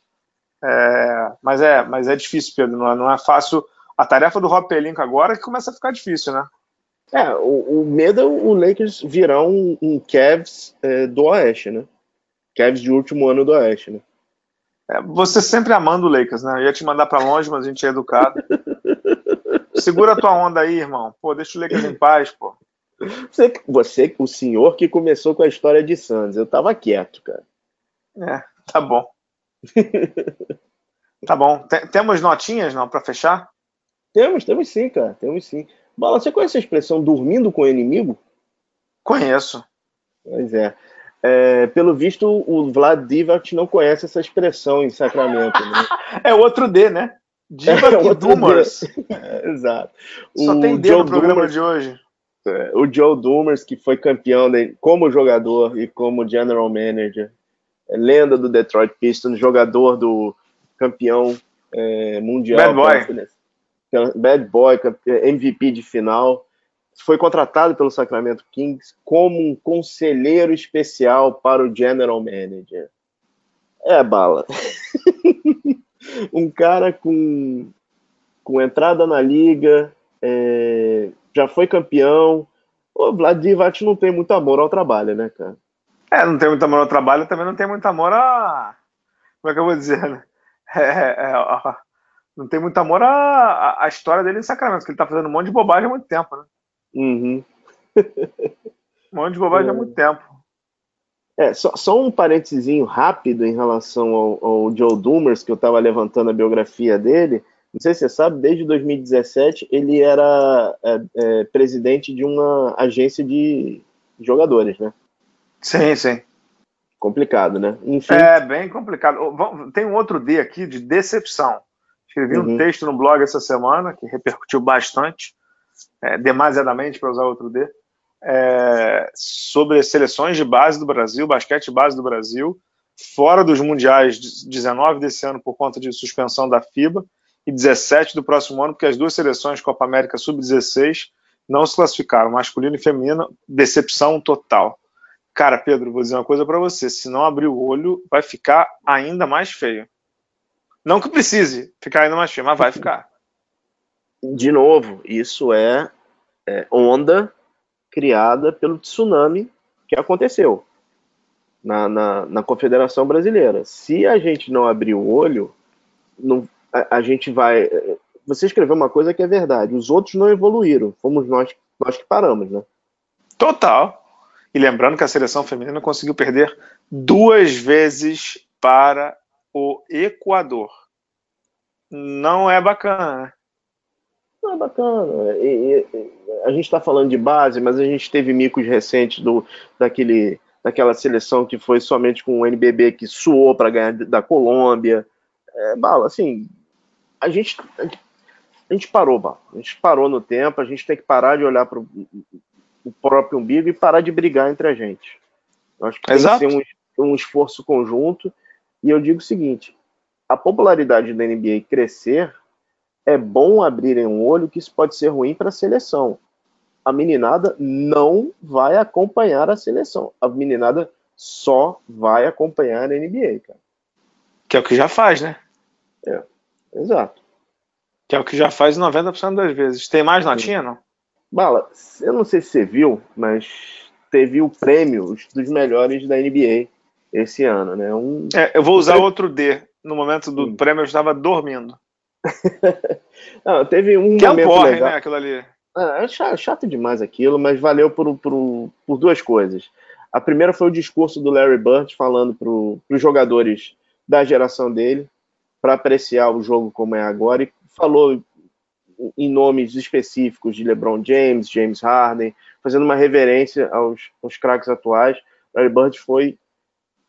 É, mas é, mas é difícil, Pedro. Não é, não é fácil. A tarefa do Rob Pelinka agora é que começa a ficar difícil, né? É, o, o medo é o Lakers virar um, um Cavs é, do Oeste, né? Cavs de último ano do Oeste, né? É, você sempre amando o Lakers, né? Eu ia te mandar para longe, mas a gente é educado. Segura a tua onda aí, irmão. Pô, deixa o Lakers em paz, pô. Você, você, o senhor que começou com a história de Santos, eu tava quieto, cara. É, tá bom. tá bom. temos notinhas, não, para fechar? Temos, temos sim, cara. Temos sim. Bala, você conhece a expressão dormindo com o inimigo? Conheço. Pois é. é pelo visto, o Vlad Divac não conhece essa expressão em Sacramento. Né? é outro D, né? Divac é, e Dumers. É, exato. Só o tem D Joe no programa Dumers, de hoje. É, o Joe Dumers, que foi campeão de, como jogador e como general manager é lenda do Detroit Pistons, jogador do campeão é, mundial. Bad Boy. Bad Boy, MVP de final. Foi contratado pelo Sacramento Kings como um conselheiro especial para o General Manager. É, bala. um cara com, com entrada na liga, é, já foi campeão. O Vlad Divac não tem muito amor ao trabalho, né, cara? É, não tem muito amor ao trabalho, também não tem muito amor a. Como é que eu vou dizer, né? É, é, é, não tem muito amor à, à história dele em Sacramento, que ele tá fazendo um monte de bobagem há muito tempo, né? Uhum. um monte de bobagem há muito tempo. É, só, só um parênteses rápido em relação ao, ao Joe Dumers, que eu estava levantando a biografia dele. Não sei se você sabe, desde 2017 ele era é, é, presidente de uma agência de jogadores, né? Sim, sim. Complicado, né? Enfim. É bem complicado. Tem um outro D aqui de decepção. Escrevi uhum. um texto no blog essa semana que repercutiu bastante, é, demasiadamente para usar outro D é, sobre as seleções de base do Brasil, basquete base do Brasil, fora dos mundiais 19 desse ano por conta de suspensão da FIBA e 17 do próximo ano, porque as duas seleções Copa América Sub-16 não se classificaram, masculino e feminino, decepção total. Cara, Pedro, vou dizer uma coisa para você: se não abrir o olho, vai ficar ainda mais feio. Não que precise ficar ainda mais feio, mas vai ficar. De novo, isso é, é onda criada pelo tsunami que aconteceu na, na, na Confederação Brasileira. Se a gente não abrir o olho, não, a, a, gente vai. Você escreveu uma coisa que é verdade: os outros não evoluíram, fomos nós, nós que paramos, né? Total. E lembrando que a seleção feminina conseguiu perder duas vezes para o Equador. Não é bacana, né? Não é bacana. E, e, a gente está falando de base, mas a gente teve micos recentes do, daquele, daquela seleção que foi somente com o NBB que suou para ganhar da Colômbia. É, bala, assim, a gente, a gente parou, bala. A gente parou no tempo, a gente tem que parar de olhar para o próprio umbigo e parar de brigar entre a gente. Eu acho que Exato. tem que ser um, um esforço conjunto. E eu digo o seguinte: a popularidade da NBA crescer é bom abrirem um olho que isso pode ser ruim para a seleção. A meninada não vai acompanhar a seleção. A meninada só vai acompanhar a NBA, cara. Que é o que já faz, né? É, exato. Que é o que já faz 90% das vezes. Tem mais notinha, não? Bala, eu não sei se você viu, mas teve o prêmio dos melhores da NBA esse ano, né? Um... É, eu vou usar outro D. No momento do prêmio eu estava dormindo. Não, teve um que momento é um porre, legal. né, aquilo ali. Ah, é chato, chato demais aquilo, mas valeu por, por, por duas coisas. A primeira foi o discurso do Larry Bird falando para os jogadores da geração dele para apreciar o jogo como é agora e falou em nomes específicos de LeBron James, James Harden, fazendo uma reverência aos, aos craques atuais. Larry Bird foi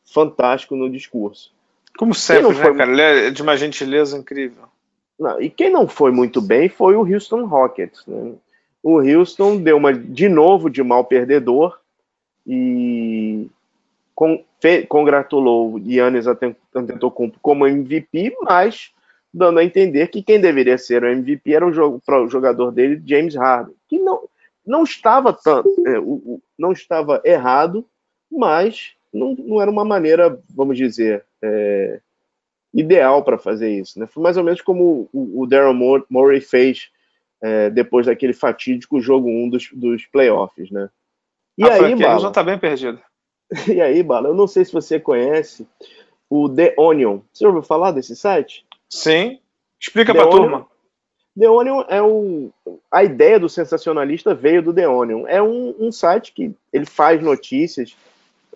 fantástico no discurso. Como sempre, né, foi... cara? Ele é de uma gentileza incrível. Não, e quem não foi muito bem foi o Houston Rockets. Né? O Houston deu uma de novo de mal perdedor e con, fe, congratulou Yannis Antetokounmpo como MVP, mas dando a entender que quem deveria ser o MVP era o, o jogador dele, James Harden, que não, não estava tanto, é, o, não estava errado, mas não, não era uma maneira, vamos dizer, é, ideal para fazer isso. Né? Foi mais ou menos como o, o Daryl Morey fez é, depois daquele fatídico jogo 1 dos, dos playoffs. Né? E a aí, Bala, já está bem perdido. E aí, Bala, eu não sei se você conhece o The Onion. Você ouviu falar desse site? Sim. Explica para a turma. The Onion é um. A ideia do sensacionalista veio do The Onion. É um, um site que ele faz notícias.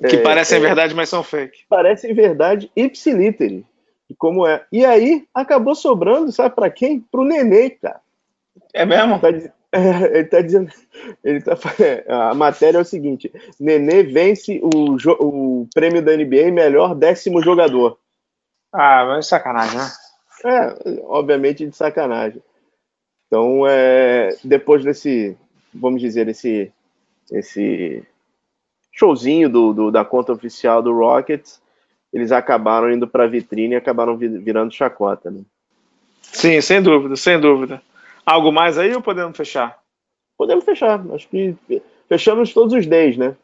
Que é, parecem é, verdade, mas são fake. Parecem verdade ipsiliter de como é. E aí acabou sobrando, sabe para quem? Pro Nenê, cara. É mesmo? Tá, é, ele tá dizendo. Ele tá, a matéria é o seguinte: Nenê vence o, o prêmio da NBA melhor décimo jogador. Ah, mas de sacanagem, né? É, obviamente de sacanagem. Então, é, depois desse, vamos dizer, esse, esse showzinho do, do, da conta oficial do Rockets, eles acabaram indo para a vitrine e acabaram virando chacota. Né? Sim, sem dúvida, sem dúvida. Algo mais aí ou podemos fechar? Podemos fechar. Acho que fechamos todos os 10, né?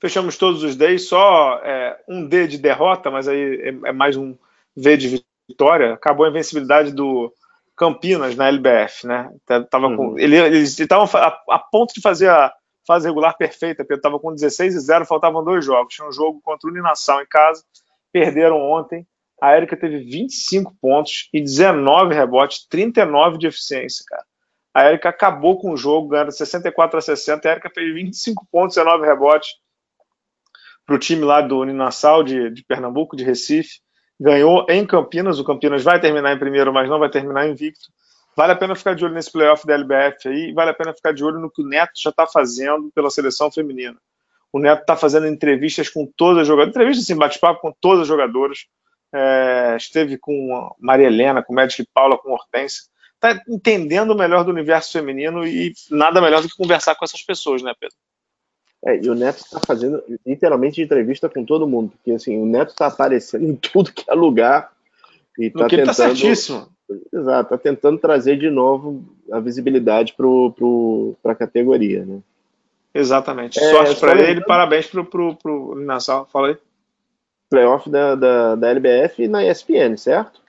Fechamos todos os Ds, só é, um D de derrota, mas aí é, é, mais um V de vitória. Acabou a invencibilidade do Campinas na LBF, né? Tava uhum. com, ele, eles estavam a, a, ponto de fazer a fase regular perfeita, porque estava com 16 e 0, faltavam dois jogos. Tinha um jogo contra o Uninação em casa, perderam ontem. A Erika teve 25 pontos e 19 rebotes, 39 de eficiência, cara. A Erika acabou com o jogo, ganhando 64 a 60. A Erika fez 25 pontos e 19 rebotes para o time lá do Uninassal de, de Pernambuco, de Recife. Ganhou em Campinas. O Campinas vai terminar em primeiro, mas não vai terminar invicto. Vale a pena ficar de olho nesse playoff da LBF aí. Vale a pena ficar de olho no que o Neto já está fazendo pela seleção feminina. O Neto está fazendo entrevistas com todas as jogadoras, entrevistas assim, bate-papo com todas as jogadoras. É, esteve com Maria Helena, com Magic Paula, com Hortência. Está entendendo melhor do universo feminino e nada melhor do que conversar com essas pessoas, né, Pedro? É, e o Neto está fazendo literalmente entrevista com todo mundo, porque assim, o Neto está aparecendo em tudo que é lugar e está tá tentando. Tá certíssimo. Exato, está tentando trazer de novo a visibilidade para a categoria, né? Exatamente. É, Sorte para ele, parabéns para o Nassau. Fala aí. Playoff da, da, da LBF na ESPN, certo?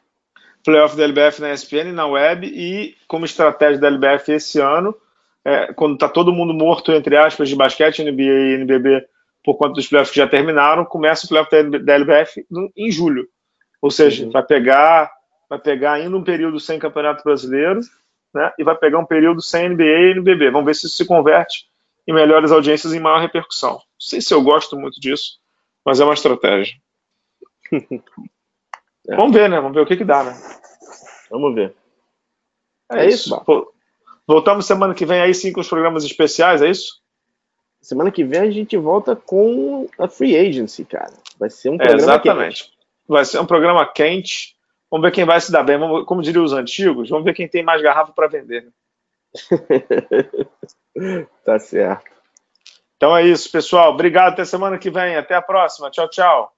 Playoff da LBF na ESPN, na web e como estratégia da LBF esse ano, é, quando está todo mundo morto, entre aspas, de basquete, NBA e NBB, por conta dos playoffs que já terminaram, começa o playoff da LBF no, em julho. Ou seja, uhum. vai pegar vai pegar ainda um período sem Campeonato Brasileiro, né? E vai pegar um período sem NBA e NBB. Vamos ver se isso se converte em melhores audiências e maior repercussão. Não sei se eu gosto muito disso, mas é uma estratégia. é. Vamos ver, né? Vamos ver o que, que dá, né? Vamos ver. É, é isso. isso. Voltamos semana que vem aí sim com os programas especiais, é isso? Semana que vem a gente volta com a Free Agency, cara. Vai ser um programa é, Exatamente. Quente. Vai ser um programa quente. Vamos ver quem vai se dar bem. Vamos, como diriam os antigos, vamos ver quem tem mais garrafa para vender. tá certo. Então é isso, pessoal. Obrigado. Até semana que vem. Até a próxima. Tchau, tchau.